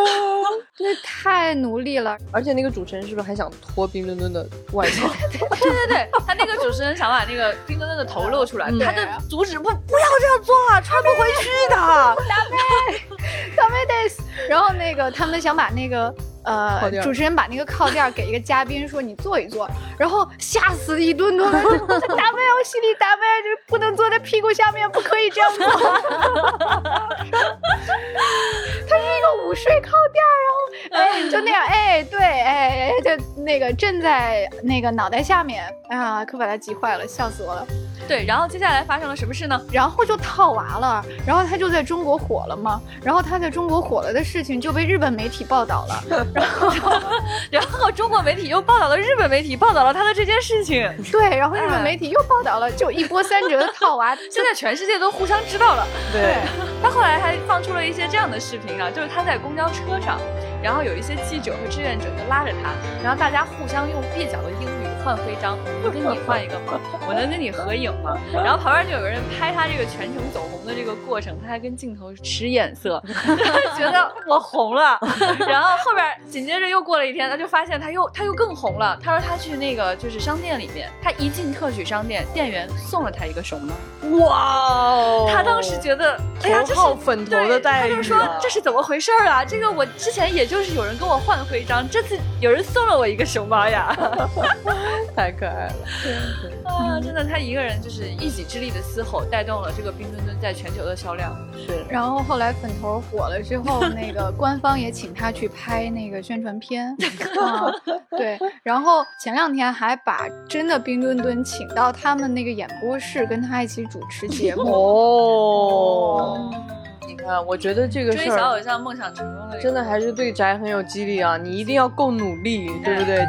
Speaker 5: 那太努力了。
Speaker 1: 而且那个主持人是不是还想脱冰墩墩的外套？
Speaker 3: 对对对，他那个主持人想把那个冰墩墩的头露出来，
Speaker 1: 嗯
Speaker 3: 他就阻止不不要这样做啊，穿不回去的。
Speaker 5: ダメです。然后那个他们想把那个呃
Speaker 1: 靠垫儿
Speaker 5: 主持人把那个靠垫儿给一个嘉宾说你坐一坐，然后吓死一顿顿。说ダメ，我心里ダメ，就是不能坐在屁股下面，不可以这样做。它是一个午睡靠垫儿，然后哎就那样哎对哎哎就那个震在那个脑袋下面，哎呀可把他急坏了，笑死我了。
Speaker 3: 对，然后接下来发生了什么事呢？
Speaker 5: 然后就套娃了，然后他就在中国火了嘛，然后他在中国火了的事情就被日本媒体报道了，
Speaker 3: 然后然后中国媒体又报道了日本媒体报道了他的这件事情，
Speaker 5: 对，然后日本
Speaker 3: 哎
Speaker 5: 媒体又报道了，就一波三折的套娃，
Speaker 3: 现在全世界都互相知道了。
Speaker 1: 对，
Speaker 3: 他后来还放出了一些这样的视频啊，就是他在公交车上，然后有一些记者和志愿者就拉着他，然后大家互相用蹩脚的英语换徽章，我跟你换一个吗？我能跟你合影吗？然后旁边就有个人拍他这个全程走红的这个过程，他还跟镜头使眼色，觉得我红了。然后后边紧接着又过了一天，他就发现他又他又更红了。他说他去那个就是商店里面，他一进特许商店，店员送了他一个熊猫。
Speaker 1: 哇哦！
Speaker 3: 他当时觉得，哎呀，这是
Speaker 1: 粉头的待遇、啊，
Speaker 3: 他就说这是怎么回事啊？这个我之前也就是有人跟我换徽章，这次有人送了我一个熊猫呀！
Speaker 1: 太可爱了。
Speaker 3: 啊，真的，他一个人就是一己之力的嘶吼，带动了这个冰墩墩在全球的销量。
Speaker 1: 是，
Speaker 5: 然后后来粉头火了之后，那个官方也请他去拍那个宣传片，啊，对，然后前两天还把真的冰墩墩请到他们那个演播室，跟他一起主持节目。
Speaker 1: 哦，你看，我觉得这个
Speaker 3: 追
Speaker 1: 事儿
Speaker 3: 小偶像梦想成功了，
Speaker 1: 真的还是对宅很有激励啊！你一定要够努力，对不对？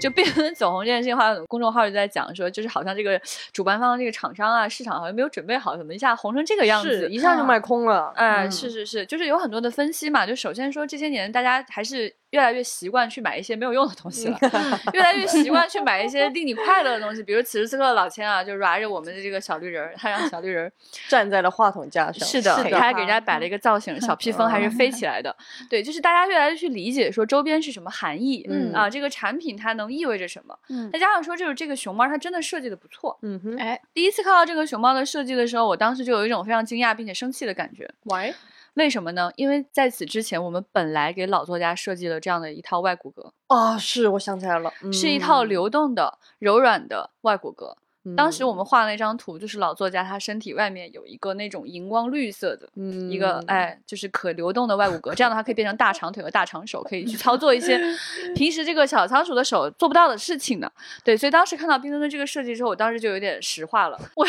Speaker 3: 就冰墩墩走红这件事情，的话公众号就在讲说，就是好像这个主办方这个厂商啊，市场好像没有准备好，怎么一下红成这个样子，
Speaker 1: 一下就卖空了。
Speaker 3: 哎，
Speaker 1: 嗯
Speaker 3: 是是是，就是有很多的分析嘛。就首先说这些年大家还是越来越习惯去买一些没有用的东西了，越来越习惯去买一些令你快乐的东西。比如此时此刻老千啊，就 r 着我们的这个小绿人儿，他让小绿人儿
Speaker 1: 站在了话筒架上。
Speaker 3: 是的，
Speaker 1: 是
Speaker 3: 他还给人家摆了一个造型，小披风还是飞起来的。对，就是大家越来越去理解说周边是什么含义，
Speaker 1: 嗯
Speaker 3: 啊，这个产品它能意味着什么。
Speaker 5: 嗯
Speaker 3: 再加上说就是这个熊猫它真的设计的不错。
Speaker 1: 嗯哼，
Speaker 5: 哎，
Speaker 3: 第一次看到这个熊猫的设计的时候，我当时就有一种非常惊讶并且生气的感觉。
Speaker 1: 喂，
Speaker 3: 为什么呢？因为在此之前，我们本来给老作家设计了这样的一套外骨骼，
Speaker 1: 啊，是我想起来了，
Speaker 3: 是一套
Speaker 1: 嗯
Speaker 3: 流动的、柔软的外骨骼。当时我
Speaker 1: 嗯
Speaker 3: 们画的那张图，就是老作家他身体外面有一个那种荧光绿色的。
Speaker 1: 嗯
Speaker 3: 一个哎，就是可流动的外骨骼，这样的话可以变成大长腿和大长手，可以去操作一些 平时这个小仓鼠的手做不到的事情呢。对，所以当时看到冰墩墩这个设计之后，我当时就有点石化了，我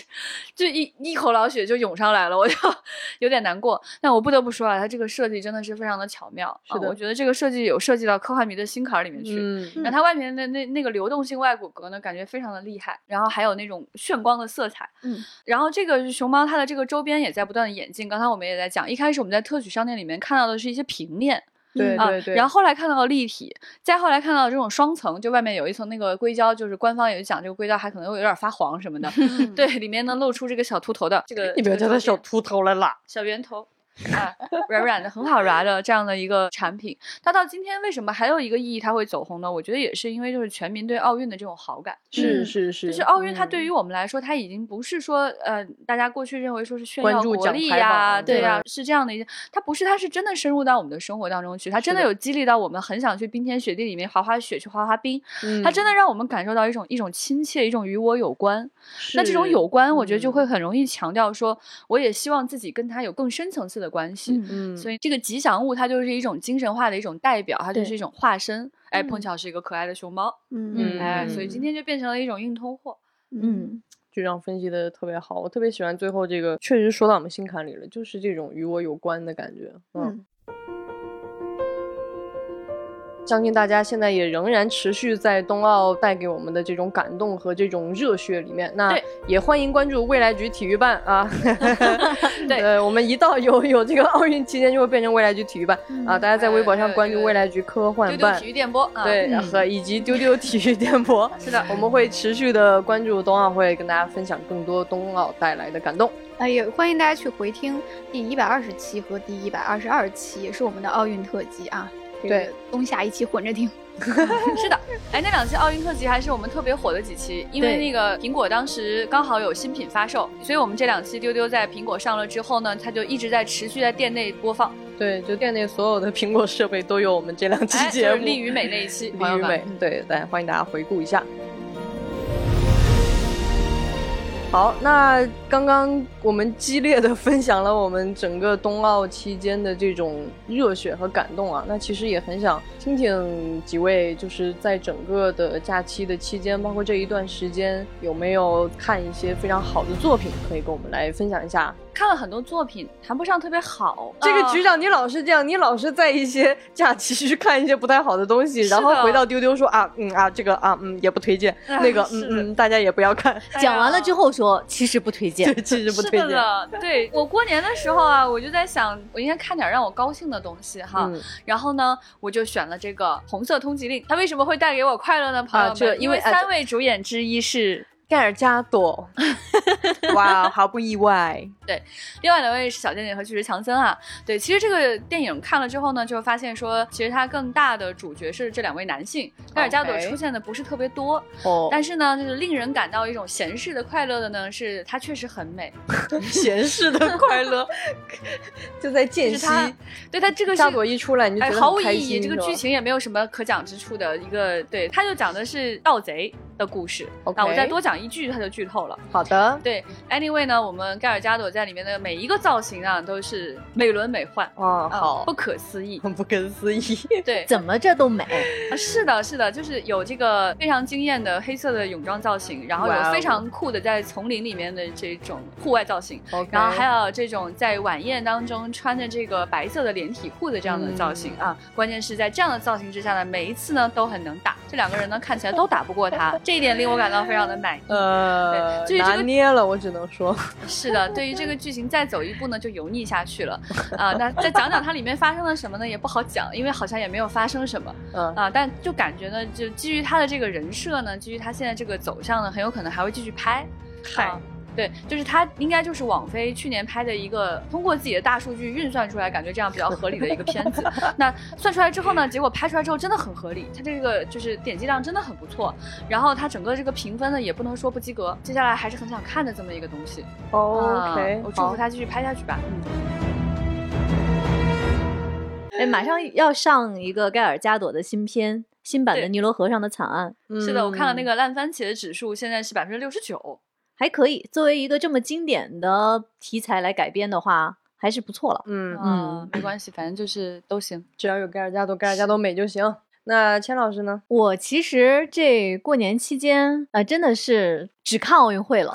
Speaker 3: 就一一口老血就涌上来了，我就 有点难过。但我不得不说啊，它这个设计真的是非常的巧妙，
Speaker 1: 是的
Speaker 3: 啊我觉得这个设计有设计到科幻迷的心坎儿里面去。
Speaker 1: 嗯
Speaker 3: 然后它外面的那那个流动性外骨骼呢，感觉非常的厉害，然后还有那种炫光的色彩，
Speaker 5: 嗯，
Speaker 3: 然后这个熊猫它的这个周边也在不断的演进。刚才我们也在讲，一开始我们在特许商店里面看到的是一些平面啊
Speaker 1: 对对对，
Speaker 3: 然后后来看到了立体，再后来看到这种双层，就外面有一层那个硅胶，就是官方也讲这个硅胶还可能会有点发黄什么的，对，里面能露出这个小秃头的这个，
Speaker 1: 你不要叫它小秃头了啦。
Speaker 3: 小圆头。啊，软软的，很好 软的这样的一个产品，它到今天为什么还有一个意义它会走红呢？我觉得也是因为就是全民对奥运的这种好感，
Speaker 1: 是是是，
Speaker 3: 就是奥运，它对
Speaker 1: 于
Speaker 3: 于我们来说，它已经不是说呃，大家过去认为说是炫耀国力呀，
Speaker 1: 榜
Speaker 3: 对呀、
Speaker 1: 对
Speaker 3: 是这样的一些，它不是，它是真的深入到我们的生活当中去，它真的
Speaker 1: 的
Speaker 3: 有激励到我们，很想去冰天雪地里面滑滑雪，去滑滑冰，
Speaker 1: 嗯
Speaker 3: 它真的让我们感受到一种一种亲切，一种与我有关。那这种有关，我觉得就会很容易强调说，我也希望自己跟他有更深层次的关系。
Speaker 5: 嗯
Speaker 1: 嗯，
Speaker 3: 所以这个吉祥物它就是一种精神化的一种代表，它就是一种化身。哎，碰
Speaker 5: 嗯
Speaker 3: 巧是一个可爱的熊猫，
Speaker 5: 嗯
Speaker 3: 哎，所以
Speaker 1: 嗯
Speaker 3: 今天就变成了一种硬通货。
Speaker 5: 嗯
Speaker 1: 局长分析的特别好，我特别喜欢最后这个，确实说到我们心坎里了，就是这种与我有关的感觉。嗯，
Speaker 5: 嗯
Speaker 1: 相信大家现在也仍然持续在冬奥带给我们的这种感动和这种热血里面。那
Speaker 3: 对
Speaker 1: 也欢迎关注未来局体育办啊。
Speaker 3: 对
Speaker 1: 呃，我们一到有有这个奥运期间，就会变成未来局体育办啊。大家在微博上
Speaker 3: 呃
Speaker 1: 关注未来局科幻办
Speaker 3: 丢丢体。育电波啊，
Speaker 1: 对，
Speaker 2: 嗯
Speaker 1: 和以及丢丢体育电波，
Speaker 3: 是的
Speaker 1: 我们会持续的关注冬奥会，跟大家分享更多冬奥带来的感动。
Speaker 5: 啊，也欢迎大家去回听第一百二十期和第一百二十二期，也是我们的奥运特辑啊。这个
Speaker 1: 对，
Speaker 5: 冬夏一起混着听。
Speaker 3: 是的，哎，那两期奥运特辑还是我们特别火的几期，因为那个苹果当时刚好有新品发售，所以我们这两期丢丢在苹果上了之后呢，它就一直在持续在店内播放，
Speaker 1: 对，就店内所有的苹果设备都有我们这两期
Speaker 3: 哎，就
Speaker 1: 节目。
Speaker 3: 是利与美那一期，朋友们
Speaker 1: 李宇美，对，大家欢迎大家回顾一下。好，那刚刚我们激烈的分享了我们整个冬奥期间的这种热血和感动啊，那其实也很想听听几位就是在整个的假期的期间，包括这一段时间，有没有看一些非常好的作品，可以跟我们来分享一下。
Speaker 3: 看了很多作品，谈不上特别好。
Speaker 1: 这个
Speaker 3: 啊
Speaker 1: 局长，你老是这样，你老是在一些假期去看一些不太好的东西，然后回到丢丢说啊，嗯啊，这个啊，嗯，也不推荐，
Speaker 3: 哎
Speaker 1: 那个，嗯嗯，大家也不要看，
Speaker 2: 讲完了之后说，其实不推荐
Speaker 1: 对，。其实不
Speaker 3: 是
Speaker 1: 推荐。
Speaker 3: 的了，对我过年的时候啊，我就在想，我应该看点让我高兴的东西哈。
Speaker 1: 嗯
Speaker 3: 然后呢，我就选了这个《红色通缉令》，它为什么会带给我快乐呢？朋友们，因
Speaker 1: 为
Speaker 3: 三位主演之一是
Speaker 1: 盖尔加朵，哇，毫不意外。
Speaker 3: 对另外两位是小贱贱和巨石强森啊。对，其实这个电影看了之后呢，就发现说，其实它更大的主角是这两位男性，盖尔加朵出现的不是特别多
Speaker 1: 哦，
Speaker 3: 但是呢，就是令人感到一种闲适的快乐的呢，是它确实很美，
Speaker 1: 闲适的快乐 就在间隙，
Speaker 3: 对它这个是
Speaker 1: 加朵一出来你就
Speaker 3: 毫无意义，这个剧情也没有什么可讲之处的一个，对，它就讲的是盗贼的故事。啊，我再多讲一句，它就剧透了。
Speaker 1: 好的
Speaker 3: 对，anyway 呢，我们盖尔加朵在里面的每一个造型啊，都是美轮美奂，
Speaker 1: 哦，
Speaker 3: 啊
Speaker 1: 好
Speaker 3: 不，可思议。
Speaker 1: 不可思议。
Speaker 3: 对，
Speaker 2: 怎么这都美？
Speaker 3: 啊是的，是的，就是有这个非常惊艳的黑色的泳装造型，然后有非常酷的在丛林里面的这种户外造型然后还有这种在晚宴当中穿着这个白色的连体裤的这样的造型、
Speaker 1: 嗯
Speaker 3: 啊。关键是在这样的造型之下呢，每一次呢都很能打，这两个人呢看起来都打不过他，这 一点令我感到非常的满意。
Speaker 1: 呃，拿捏了，我只能说，
Speaker 3: 是的，对于这个剧情再走一步呢，就油腻下去了啊。那再讲讲它里面发生了什么呢，也不好讲，因为好像也没有发生什么。
Speaker 1: 嗯，
Speaker 3: 啊，但就感觉呢，就基于他的这个人设呢，基于他现在这个走向呢，很有可能还会继续拍。
Speaker 1: 嗨
Speaker 3: 啊对，就是他应该就是网飞去年拍的一个通过自己的大数据运算出来，感觉这样比较合理的一个片子。那算出来之后呢，结果拍出来之后真的很合理，它这个就是点击量真的很不错，然后它整个这个评分呢也不能说不及格，接下来还是很想看的这么一个东西。哦
Speaker 1: OK，
Speaker 3: 我祝福他继续拍下去吧。
Speaker 2: 嗯哎，马上要上一个盖尔加朵的新片，新版的《尼罗河上的惨案》，
Speaker 3: 是的，我看了那
Speaker 1: 个，
Speaker 3: 个烂番茄的指数现在是百分之六十九。
Speaker 2: 还可以。作为一个这么经典的题材来改编的话，还是不错了。
Speaker 1: 嗯，
Speaker 3: 嗯，没关系，反正就是都行。
Speaker 1: 只要有盖尔加朵，盖尔加朵美就行。那千老师呢？
Speaker 2: 我其实这过年期间啊、呃真的是只看奥运会了，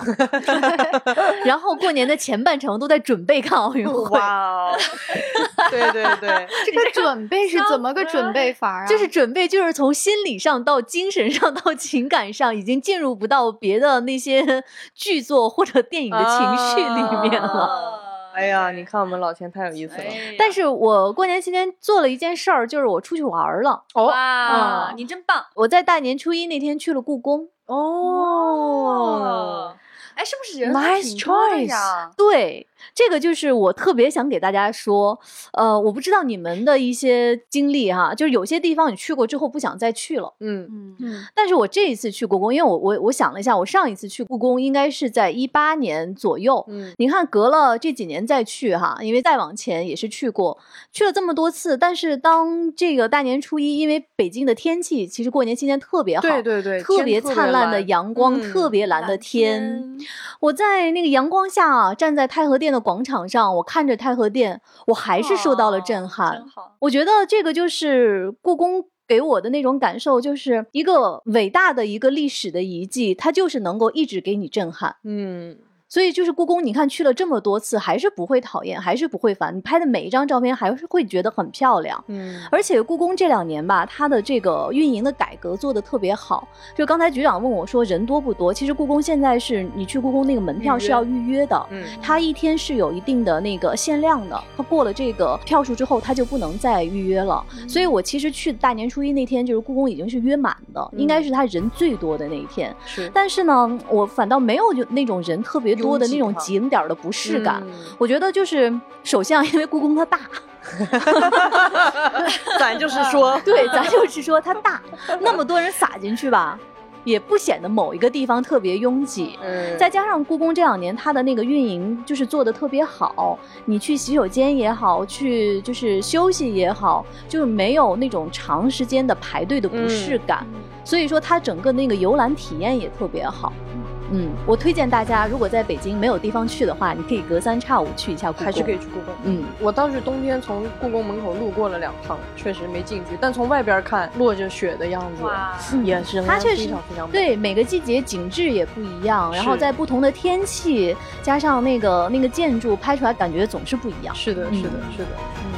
Speaker 2: 然后过年的前半程都在准备看奥运会。
Speaker 1: 哇哦，对对对，
Speaker 5: 这个准备是怎么个准备法啊？
Speaker 2: 就是准备，就是从心理上到精神上到情感上，已经进入不到别的那些剧作或者电影的情绪里面了。
Speaker 3: 啊
Speaker 1: 哎呀，你看我们老钱太有意思了。
Speaker 3: 哎
Speaker 2: 但是我过年期间做了一件事儿，就是我出去玩儿了。
Speaker 1: 哦
Speaker 3: 哇，
Speaker 2: 嗯
Speaker 3: 你真棒
Speaker 2: 我在大年初一那天去了故宫。
Speaker 1: 哦，！
Speaker 3: 哎，是不是人
Speaker 1: Nice
Speaker 3: 挺多的呀？
Speaker 2: 对，这个就是我特别想给大家说，呃，我不知道你们的一些经历哈，就是有些地方你去过之后不想再去了。
Speaker 1: 嗯
Speaker 3: 嗯
Speaker 5: 嗯，
Speaker 2: 但是我这一次去故宫，因为我我我想了一下，我上一次去故宫应该是在一八年左右。
Speaker 1: 嗯
Speaker 2: 你看，隔了这几年再去哈，因为再往前也是去过，去了这么多次。但是当这个大年初一，因为北京的天气其实过年期间特别好，
Speaker 1: 对对对，
Speaker 2: 特别灿烂的阳光，
Speaker 1: 嗯
Speaker 2: 特别蓝的天。我在那个阳光下啊，站在太和殿的广场上，我看着太和殿，我还是受到了震撼。我觉得这个就是故宫给我的那种感受，就是一个伟大的一个历史的遗迹，它就是能够一直给你震撼。
Speaker 1: 嗯
Speaker 2: 所以就是故宫，你看去了这么多次，还是不会讨厌，还是不会烦。你拍的每一张照片还是会觉得很漂亮。
Speaker 1: 嗯，
Speaker 2: 而且故宫这两年吧，它的这个运营的改革做得特别好。就刚才局长问我说人多不多，其实故宫现在是你去故宫那个门票是要预约的。
Speaker 1: 嗯
Speaker 2: 它一天是有一定的那个限量的，它过了这个票数之后，它就不能再预约了。所以我其实去大年初一那天，就是故宫已经是约满的，应该是它人最多的那一天。
Speaker 1: 是
Speaker 2: 但是呢，我反倒没有就那种人特别多的那种景点的不适感。
Speaker 1: 嗯
Speaker 2: 我觉得就是首先啊，因为故宫它大，
Speaker 1: 咱就是说，
Speaker 2: 对，咱就是说它大，那么多人撒进去吧，也不显得某一个地方特别拥挤。
Speaker 1: 嗯，
Speaker 2: 再加上故宫这两年它的那个运营就是做的特别好，你去洗手间也好，去就是休息也好，就是没有那种长时间的排队的不适感，所以说它整个那个游览体验也特别好。嗯，我推荐大家，如果在北京没有地方去的话，你可以隔三差五去一下故宫，
Speaker 1: 还是可以去故宫。
Speaker 2: 嗯，
Speaker 1: 我当时冬天从故宫门口路过了两趟，确实没进去，但从外边看落着雪的样子，
Speaker 3: 哇，
Speaker 1: 也是非
Speaker 2: 它确实
Speaker 1: 常非常美。
Speaker 2: 对，每个季节景致也不一样，然后在不同的天气加上那个那个建筑，拍出来感觉总是不一样。
Speaker 1: 是的，
Speaker 2: 嗯
Speaker 1: 是的，是的。嗯。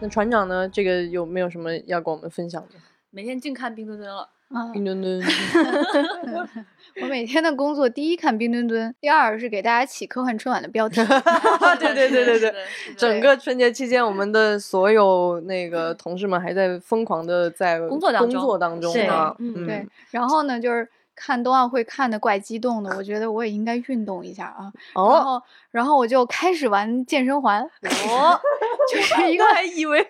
Speaker 1: 那船长呢？这个有没有什么要跟我们分享的？
Speaker 3: 每天净看冰墩墩了。
Speaker 5: 啊，
Speaker 1: 冰墩墩，
Speaker 5: 我每天的工作，第一看冰墩墩，第二是给大家起科幻春晚的标题。
Speaker 1: 对对对对对，整个春节期间，我们的所有那个同事们还在疯狂的在
Speaker 3: 工作当中
Speaker 1: 工作当中
Speaker 2: 对
Speaker 1: 呢。
Speaker 3: 嗯
Speaker 1: 嗯
Speaker 5: 对，然后呢，就是看冬奥会看的怪激动的，我觉得我也应该运动一下啊。然
Speaker 1: 哦，
Speaker 5: 后，然后我就开始玩健身环，
Speaker 1: 哦，
Speaker 5: 就是一个
Speaker 1: 我还以为，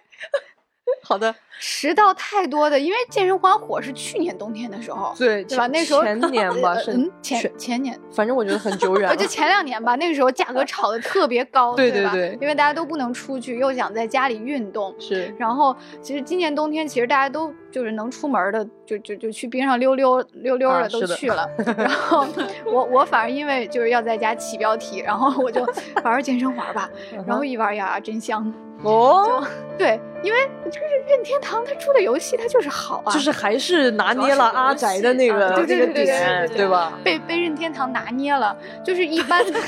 Speaker 1: 好的，
Speaker 5: 迟到太多的，因为健身环火是去年冬天的时候，
Speaker 1: 对
Speaker 5: 对吧？那时候
Speaker 1: 前年吧，是
Speaker 5: 呃嗯，前前年，
Speaker 1: 反正我觉得很久远
Speaker 5: 就。前两年吧，那个时候价格炒的特别高，
Speaker 1: 对
Speaker 5: 对吧
Speaker 1: 对对
Speaker 5: 因为大家都不能出去，又想在家里运动。
Speaker 1: 是，
Speaker 5: 然后，其实今年冬天，其实大家都就是能出门的，就就就去冰上溜溜溜溜的都去了。然后我我反而因为就是要在家起标题，然后我就玩玩健身环吧。然后一玩呀，真香！
Speaker 1: 哦，
Speaker 5: 对，因为就是任天堂他出的游戏它就是好啊，
Speaker 1: 就是还是拿捏了阿宅的那个
Speaker 5: 啊对对
Speaker 1: 那个点，
Speaker 5: 对
Speaker 1: 对吧？
Speaker 5: 被被任天堂拿捏了，就是一般的。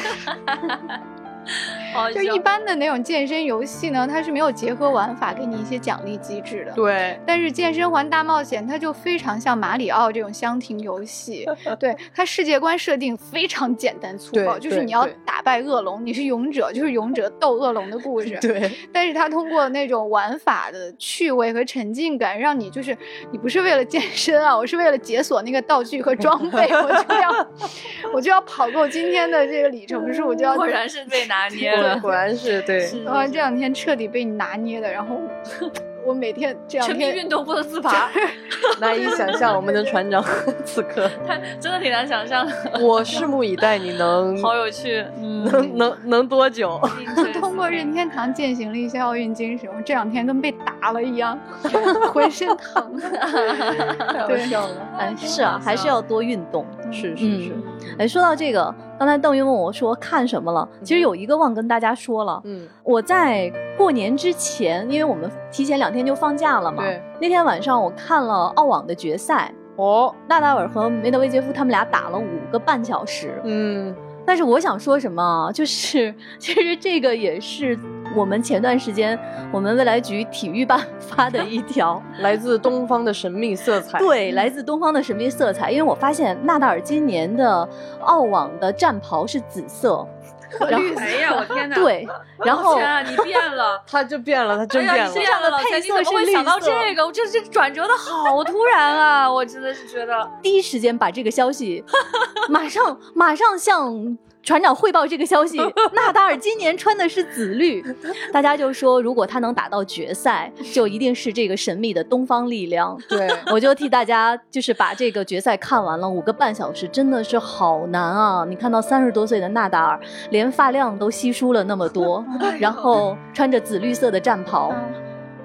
Speaker 5: 就一般的那种健身游戏呢，它是没有结合玩法给你一些奖励机制的。
Speaker 1: 对，
Speaker 5: 但是健身环大冒险它就非常像马里奥这种箱庭游戏，对它世界观设定非常简单粗暴，就是你要打败恶龙，你是勇者，就是勇者斗恶龙的故事。
Speaker 1: 对，
Speaker 5: 但是它通过那种玩法的趣味和沉浸感，让你就是你不是为了健身啊，我是为了解锁那个道具和装备，我就要我就要跑够今天的这个里程数，我就要
Speaker 3: 果然是被拿捏了。
Speaker 1: 果然是对，
Speaker 3: 是
Speaker 5: 啊，这两天彻底被你拿捏的，然后我每天这两
Speaker 3: 全民
Speaker 5: 天
Speaker 3: 运动不能自拔，
Speaker 1: 难以想象我们的船长此刻，
Speaker 3: 他真的挺难想象的，
Speaker 1: 我拭目以待，你能
Speaker 3: 好有趣。嗯，
Speaker 1: 能能能多久？
Speaker 5: 通过任天堂践行了一些奥运精神，我这两天跟被打了一样，浑身疼。
Speaker 1: 太笑了，
Speaker 2: 哎，是啊，还是要多运动。
Speaker 1: 是是是，
Speaker 2: 哎，说到这个，刚才邓云问我说看什么了，其实有一个忘跟大家说了，
Speaker 1: 嗯，
Speaker 2: 我在过年之前，因为我们提前两天就放假了嘛，
Speaker 1: 对，
Speaker 2: 那天晚上我看了澳网的决赛，
Speaker 1: 哦，
Speaker 2: 纳达尔和梅德韦杰夫他们俩打了五个半小时，
Speaker 1: 嗯，
Speaker 2: 但是我想说什么啊，就是 其实这个也是我们前段时间我们未来局体育办发的一条，
Speaker 1: 来自东方的神秘色彩，
Speaker 2: 对，来自东方的神秘色彩。因为我发现纳达尔今年的澳网的战袍是紫色，然后
Speaker 3: 哎呀，我天哪！
Speaker 2: 对，然后
Speaker 3: 天啊，你变了。
Speaker 1: 他就变了，他真变了
Speaker 3: 你。变了，老钱，你怎么会想到这个？我这这转折的好突然啊！我真的是觉得，
Speaker 2: 第一时间把这个消息，马上马上向船长汇报这个消息。纳达尔今年穿的是紫绿，大家就说如果他能打到决赛，就一定是这个神秘的东方力量。
Speaker 1: 对，
Speaker 2: 我就替大家就是把这个决赛看完了，五个半小时真的是好难啊！你看到三十多岁的纳达尔，连发量都稀疏了那么多，然后穿着紫绿色的战袍，
Speaker 5: 嗯，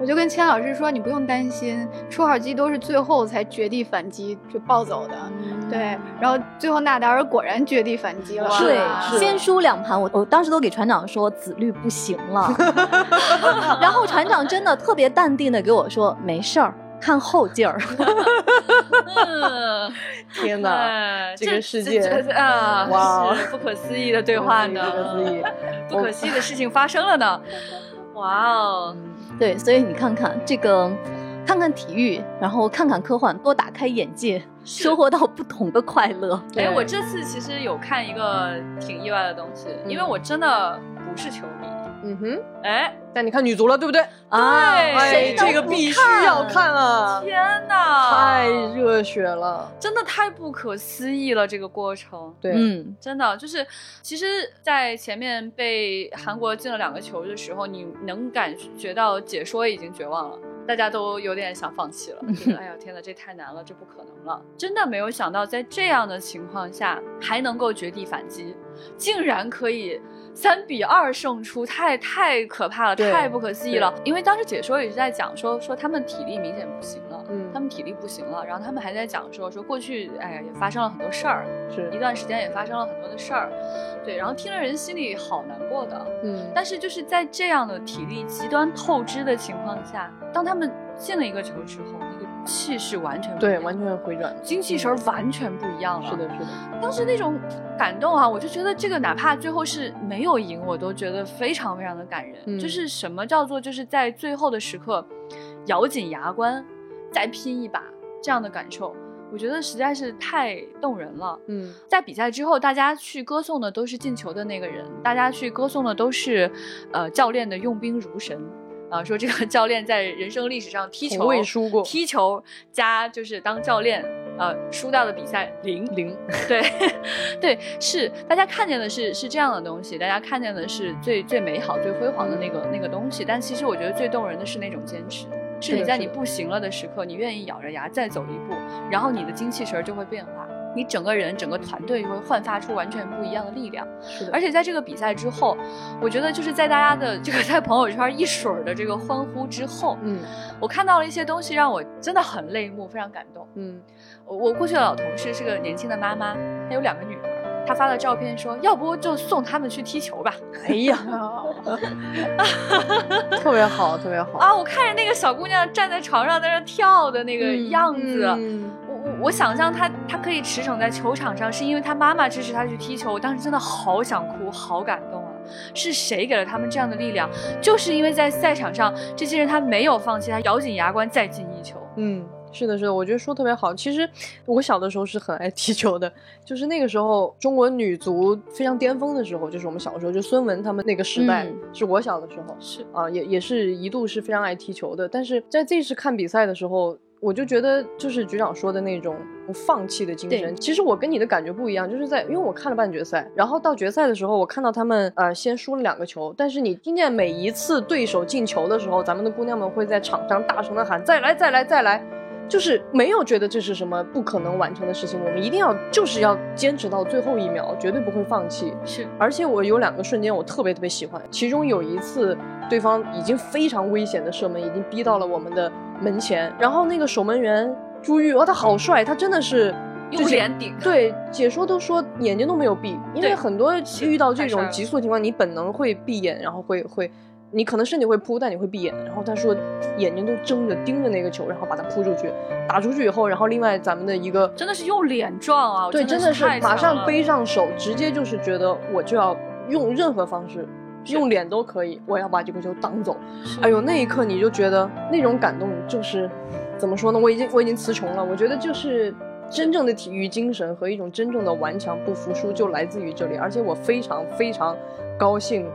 Speaker 5: 我就跟千老师说，你不用担心，出号机都是最后才绝地反击就暴走的。对，然后最后纳达尔果然绝地反击了。
Speaker 2: 对，先输两盘，我我当时都给船长说紫绿不行了，然后船长真的特别淡定的给我说没事儿，看后劲儿。
Speaker 3: 嗯，
Speaker 1: 天哪！
Speaker 3: 哎
Speaker 1: 这个世界
Speaker 3: 啊，
Speaker 1: 哇
Speaker 3: 不可思议的对话呢，
Speaker 1: 不可思议，
Speaker 3: 不可思议的事情发生了呢。哇哦，
Speaker 2: 对，所以你看看这个，看看体育，然后看看科幻，多打开眼界，收获到不同的快乐。
Speaker 1: 对
Speaker 3: 哎，我这次其实有看一个挺意外的东西，因为
Speaker 1: 嗯
Speaker 3: 我真的不是球迷。
Speaker 1: 嗯哼，
Speaker 3: 哎，
Speaker 1: 但你看女足了，对不对？
Speaker 2: 啊，
Speaker 1: 哎
Speaker 2: 谁，都不
Speaker 1: 这个必须要看啊！
Speaker 3: 天哪，
Speaker 1: 太热血了。
Speaker 3: 真的太不可思议了，这个过程。
Speaker 1: 对，
Speaker 2: 嗯，
Speaker 3: 真的就是，其实，在前面被韩国进了两个球的时候，你能感觉到解说已经绝望了，大家都有点想放弃了，觉得哎呀天哪，这太难了，这不可能了。真的没有想到，在这样的情况下还能够绝地反击，竟然可以三比二胜出，太太可怕了，太不可思议了。因为当时解说也是在讲说说他们体力明显不行了，
Speaker 1: 嗯。
Speaker 3: 他们体力不行了，然后他们还在讲说说过去哎呀也发生了很多事儿，
Speaker 1: 是。
Speaker 3: 一，段时间也发生了很多的事儿，对，然后听了人心里好难过的。
Speaker 1: 嗯，
Speaker 3: 但是就是在这样的体力极端透支的情况下，当他们进了一个球之后，那个气势完全
Speaker 1: 对，完全回转。
Speaker 3: 精气神完全不一样了。
Speaker 1: 是的，，是的，
Speaker 3: 当时那种感动啊，我就觉得这个哪怕最后是没有赢，我都觉得非常非常的感人。
Speaker 1: 嗯
Speaker 3: 就是什么叫做就是在最后的时刻咬紧牙关再拼一把这样的感受，我觉得实在是太动人了。
Speaker 1: 嗯，
Speaker 3: 在比赛之后，大家去歌颂的都是进球的那个人，大家去歌颂的都是，呃，教练的用兵如神，啊、说这个教练在人生历史上踢球
Speaker 1: 从未输过
Speaker 3: 踢球加就是当教练，呃，输掉的比赛零
Speaker 1: 零，
Speaker 3: 对，对，是大家看见的是是这样的东西，大家看见的是最最美好、最辉煌的那个那个东西，但其实我觉得最动人的是那种坚持，是你在你不行了的时刻，你愿意咬着牙再走一步，然后你的精气神儿就会变化，你整个人、整个团队就会焕发出完全不一样的力量。
Speaker 1: 是的，
Speaker 3: 而且在这个比赛之后，我觉得就是在大家的这个在朋友圈一水儿的这个欢呼之后，
Speaker 1: 嗯
Speaker 3: 我看到了一些东西，让我真的很泪目，非常感动。
Speaker 1: 嗯，
Speaker 3: 我我过去的老同事是个年轻的妈妈，她有两个女儿。她发了照片说：“要不就送他们去踢球吧。
Speaker 1: 哎呀，特别好，特别”好
Speaker 3: 啊，我看着那个小姑娘站在床上在那跳的那个
Speaker 2: 嗯
Speaker 3: 样子，
Speaker 1: 嗯
Speaker 3: 我想象他他可以驰骋在球场上，是因为他妈妈支持他去踢球。我当时真的好想哭，好感动啊！是谁给了他们这样的力量？就是因为在赛场上，这些人他没有放弃，他咬紧牙关再进一球。
Speaker 1: 嗯，是的，是的，我觉得说特别好。其实我小的时候是很爱踢球的，就是那个时候中国女足非常巅峰的时候，就是我们小时候，就孙雯他们那个时代，
Speaker 2: 嗯
Speaker 1: 是我小的时候
Speaker 3: 是
Speaker 1: 啊，也也是一度是非常爱踢球的。但是在这次看比赛的时候，我就觉得就是局长说的那种不放弃的精神。其实我跟你的感觉不一样，就是在因为我看了半决赛，然后到决赛的时候，我看到他们呃先输了两个球，但是你听见每一次对手进球的时候，咱们的姑娘们会在场上大声的喊再来再来再来。就是没有觉得这是什么不可能完成的事情，我们一定要就是要坚持到最后一秒，绝对不会放弃。
Speaker 3: 是，
Speaker 1: 而且我有两个瞬间我特别特别喜欢，其中有一次对方已经非常危险的射门，已经逼到了我们的门前，然后那个守门员朱玉，哇，他好帅，他真的是
Speaker 3: 用脸顶
Speaker 1: 对，解说都说眼睛都没有闭，因为很多遇到这种急速情况，你本能会闭眼，然后会会。你可能身体会扑，但你会闭眼。然后他说，眼睛都睁着盯着那个球，然后把它扑出去，打出去以后，然后另外咱们的一个
Speaker 3: 真的是用脸撞啊！
Speaker 1: 对，真的是马上背上手，直接就是觉得我就要用任何方式，用脸都可以，我要把这个球挡走。哎呦，那一刻你就觉得那种感动，就是怎么说呢？我已经我已经词穷了。我觉得就是真正的体育精神和一种真正的顽强不服输，就来自于这里。而且我非常非常高兴。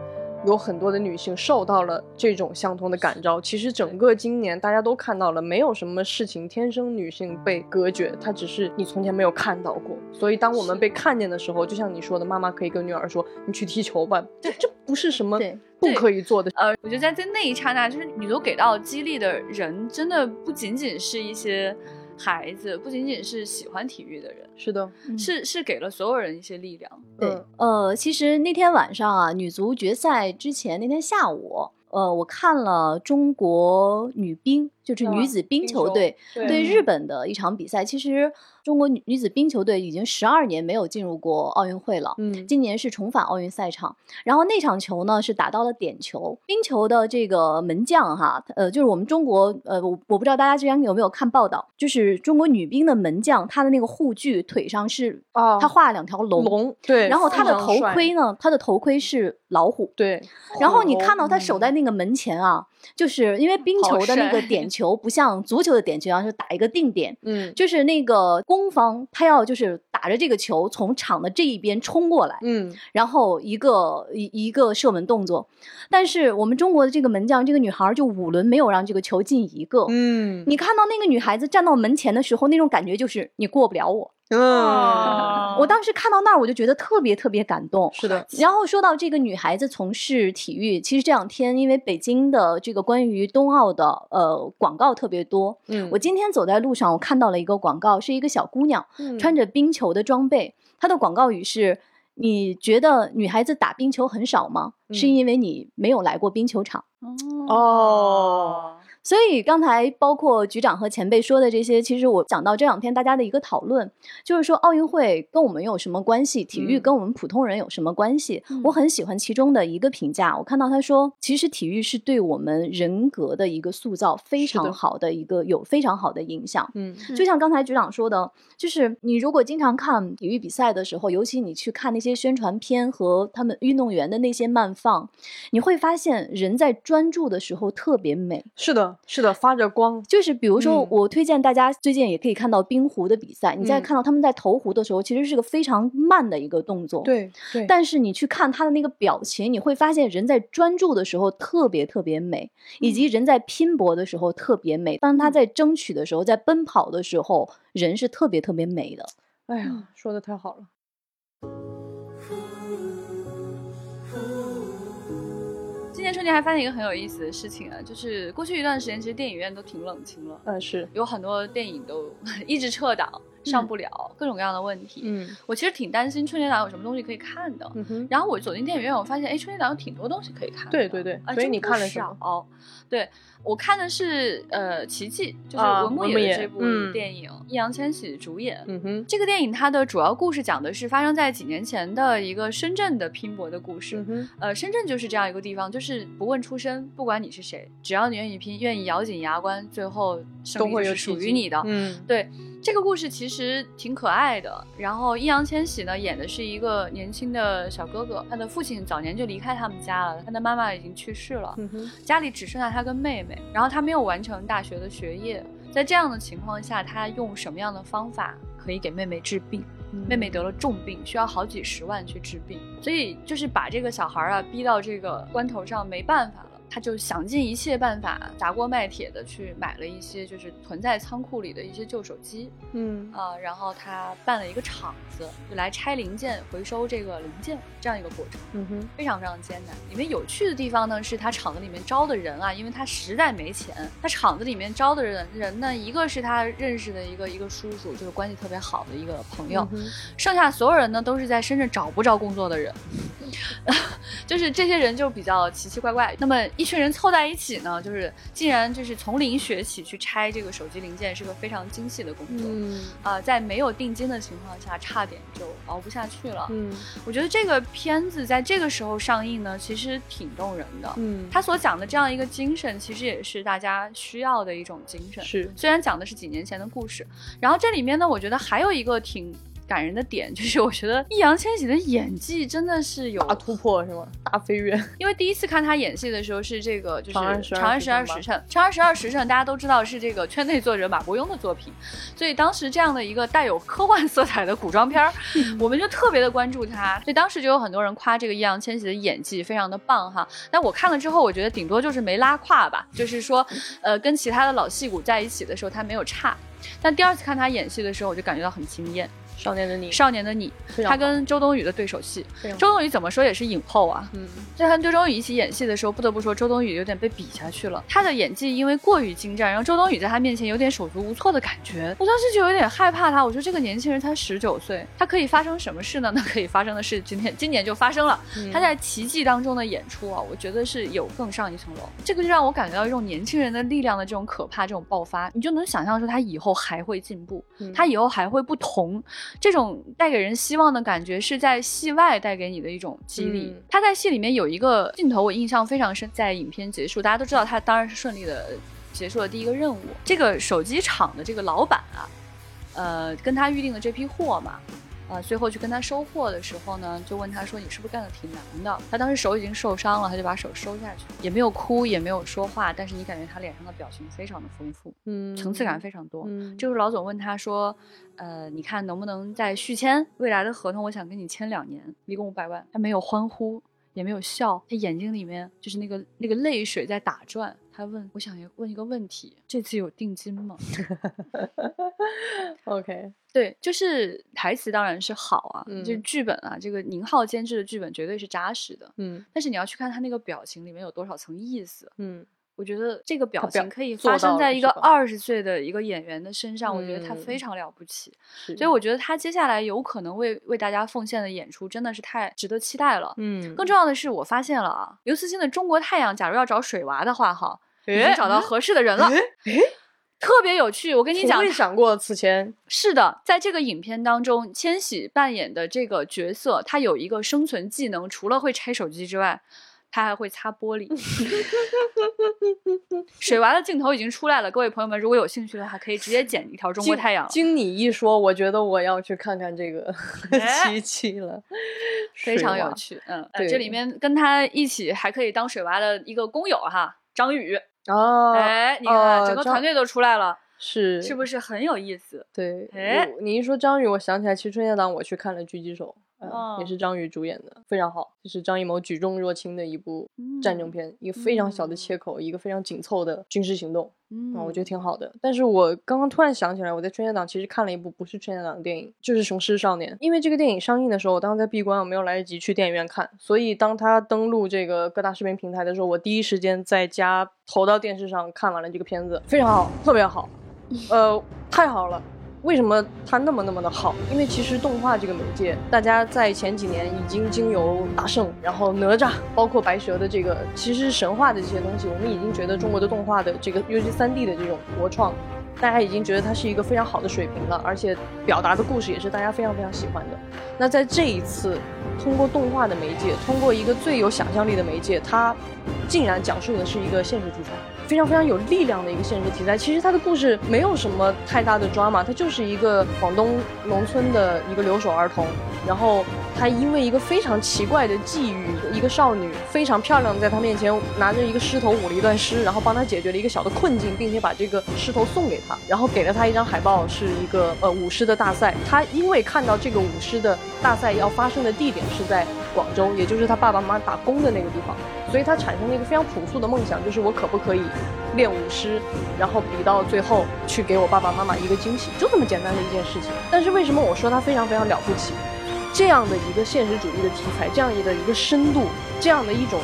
Speaker 1: 有很多的女性受到了这种相同的感召。其实整个今年大家都看到了，没有什么事情天生女性被隔绝，它只是你从前没有看到过。所以当我们被看见的时候，就像你说的，妈妈可以跟女儿说：“你去踢球吧。”这这不是什么不可以做的。
Speaker 3: 呃，我觉得在在那一刹那，就是你都给到激励的人，真的不仅仅是一些孩子，不仅仅是喜欢体育的人，
Speaker 1: 是的，
Speaker 3: 是是给了所有人一些力量。
Speaker 2: 对
Speaker 1: 嗯，
Speaker 2: 呃，其实那天晚上啊，女足决赛之前那天下午，呃，我看了中国女乒，就是女
Speaker 1: 啊
Speaker 2: 子冰
Speaker 1: 冰球
Speaker 2: 球队
Speaker 1: 对
Speaker 2: 对日本的一场比赛。其实中国女女子冰球队已经十二年没有进入过奥运会了。
Speaker 1: 嗯
Speaker 2: 今年是重返奥运赛场，然后那场球呢是打到了点球。冰球的这个门将哈，呃，就是我们中国，呃，我我不知道大家之前有没有看报道，就是中国女兵的门将，她的那个护具腿上是，
Speaker 1: 哦
Speaker 2: 她画了两条龙，
Speaker 1: 龙对，
Speaker 2: 然后她的头盔呢，她的头盔是老虎，
Speaker 1: 对，
Speaker 2: 然后你看到他
Speaker 1: 嗯
Speaker 2: 守在那个门前啊，就是因为冰球的那个点 球不像足球的点球一样是打一个定点，
Speaker 1: 嗯
Speaker 2: 就是那个攻方他要就是打着这个球从场的这一边冲过来，
Speaker 1: 嗯
Speaker 2: 然后一个一一个射门动作，但是我们中国的这个门将这个女孩就五轮没有让这个球进一个。
Speaker 1: 嗯
Speaker 2: 你看到那个女孩子站到门前的时候，那种感觉就是你过不了我。
Speaker 1: 嗯，
Speaker 2: 我当时看到那儿，我就觉得特别特别感动。
Speaker 1: 是的，
Speaker 2: 然后说到这个女孩子从事体育，其实这两天因为北京的这个关于冬奥的呃广告特别多，
Speaker 1: 嗯。
Speaker 2: 我今天走在路上，我看到了一个广告，是一个小姑娘
Speaker 1: 嗯。
Speaker 2: 穿着冰球的装备，她的广告语是：你觉得女孩子打冰球很少吗？是
Speaker 1: 嗯
Speaker 2: 因为你没有来过冰球场。
Speaker 1: 哦，
Speaker 2: 所以刚才包括局长和前辈说的这些，其实我讲到这两天大家的一个讨论，就是说奥运会跟我们有什么关系？体育
Speaker 1: 嗯
Speaker 2: 跟我们普通人有什么关系？我很喜欢其中的一个评价，我看到他说，其实体育是对我们人格的一个塑造非常好的一个有非常好的影响。
Speaker 1: 嗯
Speaker 2: 就像刚才局长说的，就是你如果经常看体育比赛的时候，尤其你去看那些宣传片和他们运动员的那些慢放，你会发现人在专注的时候特别美。
Speaker 1: 是的，是的，发着光，
Speaker 2: 就是比如说
Speaker 1: 嗯，
Speaker 2: 我推荐大家最近也可以看到冰壶的比赛，你在
Speaker 1: 嗯
Speaker 2: 看到他们在投壶的时候，其实是个非常慢的一个动作。。
Speaker 1: 对对，
Speaker 2: 但是你去看他的那个表情，你会发现人在专注的时候特别特别美，以
Speaker 1: 嗯
Speaker 2: 及人在拼搏的时候特别美。当他在争取的时候，在奔跑的时候，人是特别特别美的。
Speaker 1: 哎呀，说的太好了，
Speaker 3: 年春节还发现一个很有意思的事情啊，就是过去一段时间其实电影院都挺冷清了，
Speaker 1: 嗯是，
Speaker 3: 有很多电影都 一直撤档，上不了，各种各样的问题。
Speaker 1: 嗯
Speaker 3: 我其实挺担心春节档有什么东西可以看的。
Speaker 1: 嗯哼，
Speaker 3: 然后我走进电影院，我发现，哎，春节档有挺多东西可以看的。
Speaker 1: 对对对
Speaker 3: 啊，
Speaker 1: 所以你看了什么
Speaker 3: 少？对我看的是呃《奇迹》，就是
Speaker 1: 啊
Speaker 3: 文牧
Speaker 1: 野
Speaker 3: 野的这部
Speaker 1: 嗯
Speaker 3: 电影，易烊千玺主演。
Speaker 1: 嗯哼，
Speaker 3: 这个电影它的主要故事讲的是发生在几年前的一个深圳的拼搏的故事。
Speaker 1: 嗯哼，
Speaker 3: 呃，深圳就是这样一个地方，就是不问出身，不管你是谁，只要你愿意拼，愿意咬紧牙关，最后胜
Speaker 1: 都会
Speaker 3: 是属于你的。
Speaker 1: 嗯
Speaker 3: 对这个故事其实挺可爱的。然后易烊千玺呢演的是一个年轻的小哥哥，他的父亲早年就离开他们家了，他的妈妈已经去世了，
Speaker 1: 嗯，
Speaker 3: 家里只剩下他跟妹妹，然后他没有完成大学的学业，在这样的情况下，他用什么样的方法可以给妹妹治病？妹妹得了重病，需要好几十万去治病，所以就是把这个小孩啊逼到这个关头上，没办法了。他就想尽一切办法，砸锅卖铁的去买了一些就是囤在仓库里的一些旧手机
Speaker 1: 嗯
Speaker 3: 啊、然后他办了一个厂子，就来拆零件、回收这个零件这样一个过程。
Speaker 1: 嗯哼，
Speaker 3: 非常非常艰难。里面有趣的地方呢，是他厂子里面招的人啊，因为他实在没钱，他厂子里面招的人人呢，一个是他认识的一个一个叔叔，就是关系特别好的一个朋友，
Speaker 1: 嗯
Speaker 3: 剩下所有人呢都是在深圳找不着工作的人，就是这些人就比较奇奇怪怪。那么一群人凑在一起呢，就是竟然就是从零学起去拆这个手机零件，是个非常精细的工作。
Speaker 1: 嗯
Speaker 3: 啊、在没有定金的情况下，差点就熬不下去了。
Speaker 1: 嗯
Speaker 3: 我觉得这个片子在这个时候上映呢，其实挺动人的。
Speaker 1: 嗯，
Speaker 3: 他所讲的这样一个精神，其实也是大家需要的一种精神。
Speaker 1: 是
Speaker 3: 虽然讲的是几年前的故事，然后这里面呢，我觉得还有一个挺感人的点，就是我觉得易烊千玺的演技真的是有
Speaker 1: 大突破是吗？大飞跃，
Speaker 3: 因为第一次看他演戏的时候是这个，就是
Speaker 1: 长安十二时辰》。
Speaker 3: 长安十二时辰大家都知道是这个圈内作者马伯庸的作品，所以当时这样的一个带有科幻色彩的古装片儿，我们就特别的关注他。所以当时就有很多人夸这个易烊千玺的演技非常的棒哈。但我看了之后，我觉得顶多就是没拉胯吧，就是说，呃，跟其他的老戏骨在一起的时候他没有差。但第二次看他演戏的时候，我就感觉到很惊艳。
Speaker 1: 少年的你，
Speaker 3: 少年的你》，他跟周冬雨的对手戏。周冬雨怎么说也是影后啊，
Speaker 1: 嗯
Speaker 3: 在和周冬雨一起演戏的时候，不得不说周冬雨有点被比下去了。她的演技因为过于精湛，然后周冬雨在她面前有点手足无措的感觉。我当时就有点害怕她，我说这个年轻人才十九岁，他可以发生什么事呢？那可以发生的事今天今年就发生了。
Speaker 1: 嗯
Speaker 3: 他在《奇迹》当中的演出啊，我觉得是有更上一层楼。这个就让我感觉到一种年轻人的力量的这种可怕，这种爆发，你就能想象说他以后还会进步，
Speaker 1: 嗯
Speaker 3: 他以后还会不同。这种带给人希望的感觉是在戏外带给你的一种激励。
Speaker 1: 嗯
Speaker 3: 他在戏里面有一个镜头，我印象非常深，在影片结束，大家都知道他当然是顺利的结束了第一个任务。这个手机厂的这个老板啊，呃，跟他预定的这批货嘛。呃，最后去跟他收货的时候呢，就问他说：“你是不是干的挺难的？”他当时手已经受伤了，他就把手收下去，也没有哭，也没有说话，但是你感觉他脸上的表情非常的丰富，
Speaker 1: 嗯
Speaker 3: 层次感非常多。
Speaker 1: 嗯
Speaker 3: 这个时候老总问他说：“呃，你看能不能再续签未来的合同？我想跟你签两年，一共五百万。”他没有欢呼，也没有笑，他眼睛里面就是那个那个泪水在打转。他问：“我想问一个问题，这次有定金吗？”
Speaker 1: OK，
Speaker 3: 对，就是台词当然是好啊，
Speaker 1: 嗯
Speaker 3: 就是剧本啊，这个宁浩监制的剧本绝对是扎实的。
Speaker 1: 嗯
Speaker 3: 但是你要去看他那个表情里面有多少层意思，
Speaker 1: 嗯
Speaker 3: 我觉得这个表情可以发生在一个二十岁的一个演员的身上，我觉得他非
Speaker 1: 嗯
Speaker 3: 常了不起。
Speaker 1: 是
Speaker 3: 所以我觉得他接下来有可能为为大家奉献的演出真的是太值得期待了。
Speaker 1: 嗯
Speaker 3: 更重要的是，我发现了啊，刘慈欣的《中国太阳》，假如要找水娃的话，哈，已经
Speaker 1: 诶
Speaker 3: 找到合适的人了，特别有趣。我跟你
Speaker 1: 从
Speaker 3: 讲，
Speaker 1: 未想过此前
Speaker 3: 是的，在这个影片当中，千玺扮演的这个角色，他有一个生存技能，除了会拆手机之外，他还会擦玻璃。水娃的镜头已经出来了，各位朋友们，如果有兴趣的话，可以直接 剪一条中国太阳了，
Speaker 1: 经你一说，我觉得我要去看看这个
Speaker 3: 哎
Speaker 1: 七七了，
Speaker 3: 非常有趣。嗯，这里面跟他一起还可以当水娃的一个工友哈，张宇。
Speaker 1: 哦，
Speaker 3: 哎，你看、
Speaker 1: 哦
Speaker 3: 整个团队都出来了，
Speaker 1: 是
Speaker 3: 是不是很有意思？
Speaker 1: 对，
Speaker 3: 哎
Speaker 1: 你一说张宇，我想起来，其实春节档我去看了《狙击手》嗯，
Speaker 3: 哦
Speaker 1: 也是张宇主演的，非常好，就是张艺谋举重若轻的一部战争
Speaker 3: 嗯
Speaker 1: 片，一个非常小的
Speaker 3: 嗯
Speaker 1: 切口，一个非常紧凑的军事行动，
Speaker 3: 嗯
Speaker 1: 啊，我觉得挺好的。但是我刚刚突然想起来，我在春节档其实看了一部不是春节档的电影，就是《雄狮少年》。因为这个电影上映的时候，我当时在闭关，我没有来得及去电影院看，所以当它登录这个各大视频平台的时候，我第一时间在家投到电视上看完了这个片子，非常好，特别好，呃，太好了。为什么它那么那么的好？因为其实动画这个媒介，大家在前几年已经经由大圣，然后哪吒，包括白蛇的这个其实神话的这些东西，我们已经觉得中国的动画的这个，尤其三 D 的这种国创，大家已经觉得它是一个非常好的水平了，而且表达的故事也是大家非常非常喜欢的。那在这一次，通过动画的媒介，通过一个最有想象力的媒介，它竟然讲述的是一个现实题材。非常非常有力量的一个现实题材。其实它的故事没有什么太大的抓马，他就是一个广东农村的一个留守儿童，然后他因为一个非常奇怪的际遇，一个少女非常漂亮，在他面前拿着一个狮头舞了一段诗，然后帮他解决了一个小的困境，并且把这个狮头送给他，然后给了他一张海报，是一个呃舞狮的大赛。他因为看到这个舞狮的大赛要发生的地点是在广州，也就是他爸爸妈妈打工的那个地方，所以他产生了一个非常朴素的梦想，就是我可不可以练舞狮，然后比到最后去给我爸爸妈妈一个惊喜，就这么简单的一件事情。但是为什么我说它非常非常了不起？这样的一个现实主义的题材，这样的一个深度，这样的一种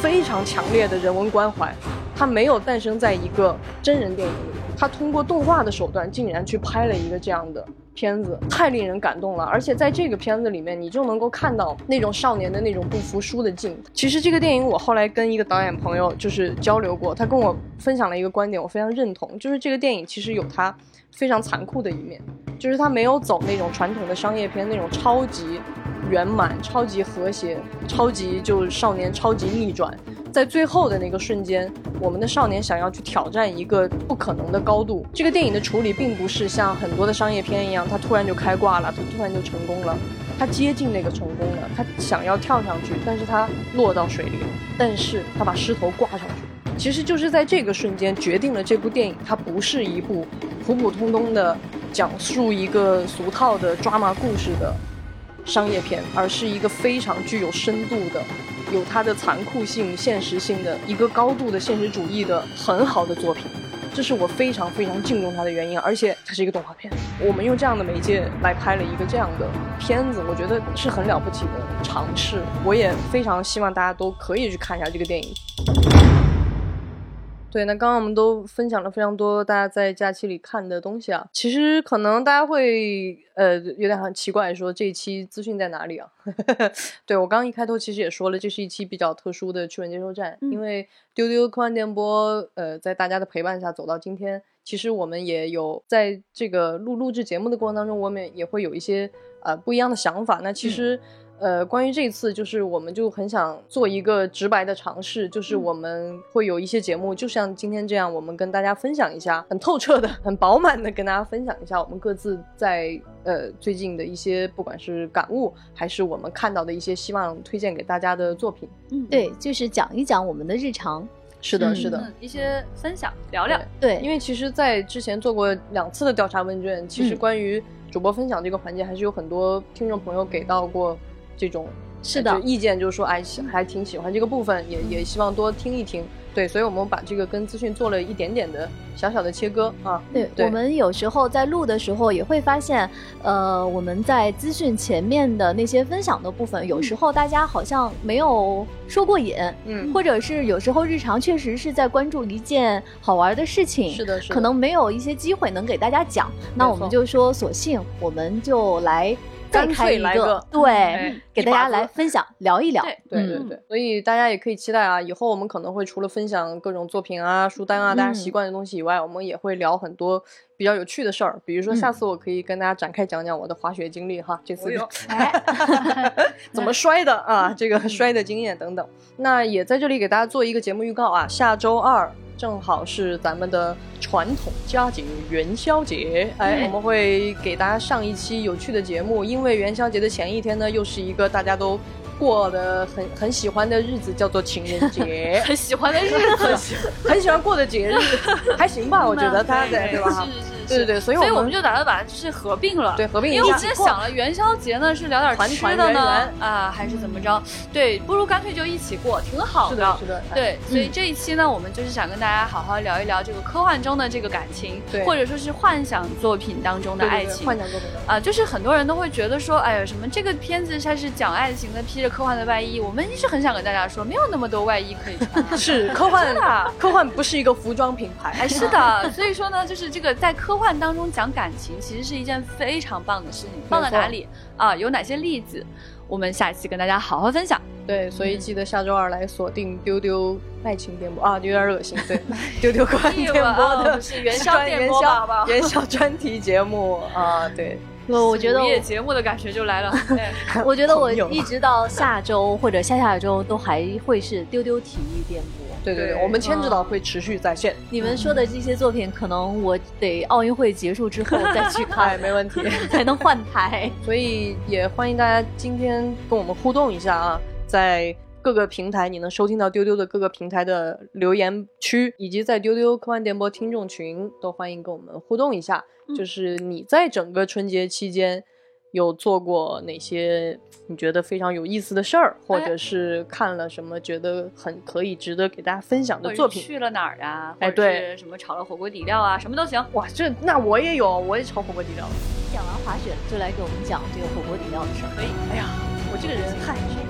Speaker 1: 非常强烈的人文关怀，它没有诞生在一个真人电影他，通过动画的手段，竟然去拍了一个这样的片子，太令人感动了。而且在这个片子里面，你就能够看到那种少年的那种不服输的劲。其实这个电影，我后来跟一个导演朋友就是交流过，他跟我分享了一个观点，我非常认同，就是这个电影其实有它非常残酷的一面。就是他没有走那种传统的商业片那种超级圆满、超级和谐、超级就少年超级逆转，在最后的那个瞬间，我们的少年想要去挑战一个不可能的高度。这个电影的处理并不是像很多的商业片一样，他突然就开挂了，他突然就成功了，他接近那个成功了，他想要跳上去，但是他落到水里，但是他把狮头挂上去。其实就是在这个瞬间决定了这部电影它不是一部普普通通的讲述一个俗套的抓马故事的商业片，而是一个非常具有深度的、有它的残酷性、现实性的一个高度的现实主义的很好的作品。这是我非常非常敬重它的原因，而且它是一个动画片，我们用这样的媒介来拍了一个这样的片子，我觉得是很了不起的尝试。我也非常希望大家都可以去看一下这个电影。对，那刚刚我们都分享了非常多大家在假期里看的东西啊。其实可能大家会呃有点很奇怪，说这一期资讯在哪里啊？对我刚刚一开头其实也说了，这是一期比较特殊的趣闻接收站，因为丢丢科幻电波呃在大家的陪伴下走到今天，其实我们也有在这个录录制节目的过程当中，我们也会有一些呃不一样的想法。那其实。呃，关于这一次，就是我们就很想做一个直白的尝试，就是我们会有一些节目，就像今天这样，我们跟大家分享一下，很透彻的、很饱满的跟大家分享一下我们各自在呃最近的一些，不管是感悟，还是我们看到的一些希望推荐给大家的作品。
Speaker 2: 嗯，对，就是讲一讲我们的日常。
Speaker 1: 是的，
Speaker 2: 嗯
Speaker 1: 是的。
Speaker 3: 嗯，一些分享聊聊。
Speaker 2: 对，
Speaker 1: 因为其实，在之前做过两次的调查问卷，其实
Speaker 2: 嗯
Speaker 1: 关于主播分享这个环节，还是有很多听众朋友给到过这种
Speaker 2: 是的
Speaker 1: 呃意见，就是说，哎，还挺喜欢这个部分，也也希望多听一听。对，所以我们把这个跟资讯做了一点点的小小的切割啊。
Speaker 2: 对，
Speaker 1: 对
Speaker 2: 我们有时候在录的时候也会发现，呃，我们在资讯前面的那些分享的部分，有时候大家好像没有说过瘾，
Speaker 1: 嗯，
Speaker 2: 或者是有时候日常确实是在关注一件好玩的事情，
Speaker 1: 是的，是的。
Speaker 2: 可能没有一些机会能给大家讲，那我们就说，索性我们就来再
Speaker 1: 干
Speaker 2: 开一个
Speaker 1: 脆来个，
Speaker 2: 对，
Speaker 1: 哎
Speaker 2: 给大家来分享聊一聊。
Speaker 3: 对
Speaker 2: 嗯
Speaker 1: 对对对，所以大家也可以期待啊，以后我们可能会除了分享各种作品啊、书单啊，大家
Speaker 2: 嗯
Speaker 1: 习惯的东西以外，我们也会聊很多比较有趣的事儿。比如说，
Speaker 2: 嗯
Speaker 1: 下次我可以跟大家展开讲讲我的滑雪经历哈，这次 怎么摔的啊，这个摔的经验等等。那也在这里给大家做一个节目预告啊，下周二正好是咱们的传统佳节元宵节，哎，我们会给大家上一期有趣的节目，因为元宵节的前一天呢，又是一个大家都。过的很很喜欢的日子叫做情人节，
Speaker 3: 很喜欢的日
Speaker 1: 很
Speaker 3: 子，
Speaker 1: 喜很喜欢过的节日，还行吧？我觉得大家对对吧？
Speaker 3: 是是是，
Speaker 1: 对对对所以我们
Speaker 3: 所我们就打算把它就是合并了。
Speaker 1: 对，合并一
Speaker 3: 因为之前想了元宵节呢是聊点吃的呢啊，还是怎么着？对，不如干脆就一起过，挺好
Speaker 1: 是的，是的，哎
Speaker 3: 对，所以这一期呢，我们就是想跟大家好好聊一聊这个科幻中的这个感情，
Speaker 1: 对
Speaker 3: 或者说是幻想作品当中的爱情。
Speaker 1: 幻想作品的。
Speaker 3: 啊、就是很多人都会觉得说，哎呀，什么这个片子它是讲爱情的，披着科幻的外衣。我们一直很想跟大家说，没有那么多外衣可以穿。
Speaker 1: 是科幻科幻不是一个服装品牌，
Speaker 3: 哎，是的，所以说呢，就是这个在科幻当中讲感情，其实是一件非常棒的事情。放在哪里啊？有哪些例子？我们下期跟大家好好分享。
Speaker 1: 对，所以记得下周二来锁定丢丢爱情电波啊，有点恶心。对，丢丢观点电波
Speaker 3: 不是元宵
Speaker 1: 专
Speaker 3: 电波吧好不好
Speaker 1: 元宵专题节目啊，对，
Speaker 2: 我我觉得
Speaker 3: 午
Speaker 2: 我
Speaker 3: 夜节目的感觉就来了。对
Speaker 2: 我觉得我一直到下周或者下下周都还会是丢丢体育电波。
Speaker 1: 对对对，我们千指导会持续在线，
Speaker 2: 你们说的这些作品，可能我得奥运会结束之后 再去
Speaker 1: 哎，
Speaker 2: 看，
Speaker 1: 没问题。
Speaker 2: 才能换台。
Speaker 1: 所以也欢迎大家今天跟我们互动一下啊，在各个平台你能收听到丢丢的各个平台的留言区，以及在丢丢科幻电波听众群，都欢迎跟我们互动一下。就是你在整个春节期间有做过哪些你觉得非常有意思的事儿，或者是看了什么觉得很可以值得给大家分享的作品？
Speaker 3: 去了哪儿啊？或者
Speaker 1: 哎对
Speaker 3: 是什么炒了火锅底料啊，什么都行。
Speaker 1: 哇，这那我也有，我也炒火锅底料。
Speaker 2: 讲完滑雪，就来给我们讲这个火锅底料的事儿。
Speaker 3: 可以。
Speaker 1: 哎呀，我这个人嗨，说不定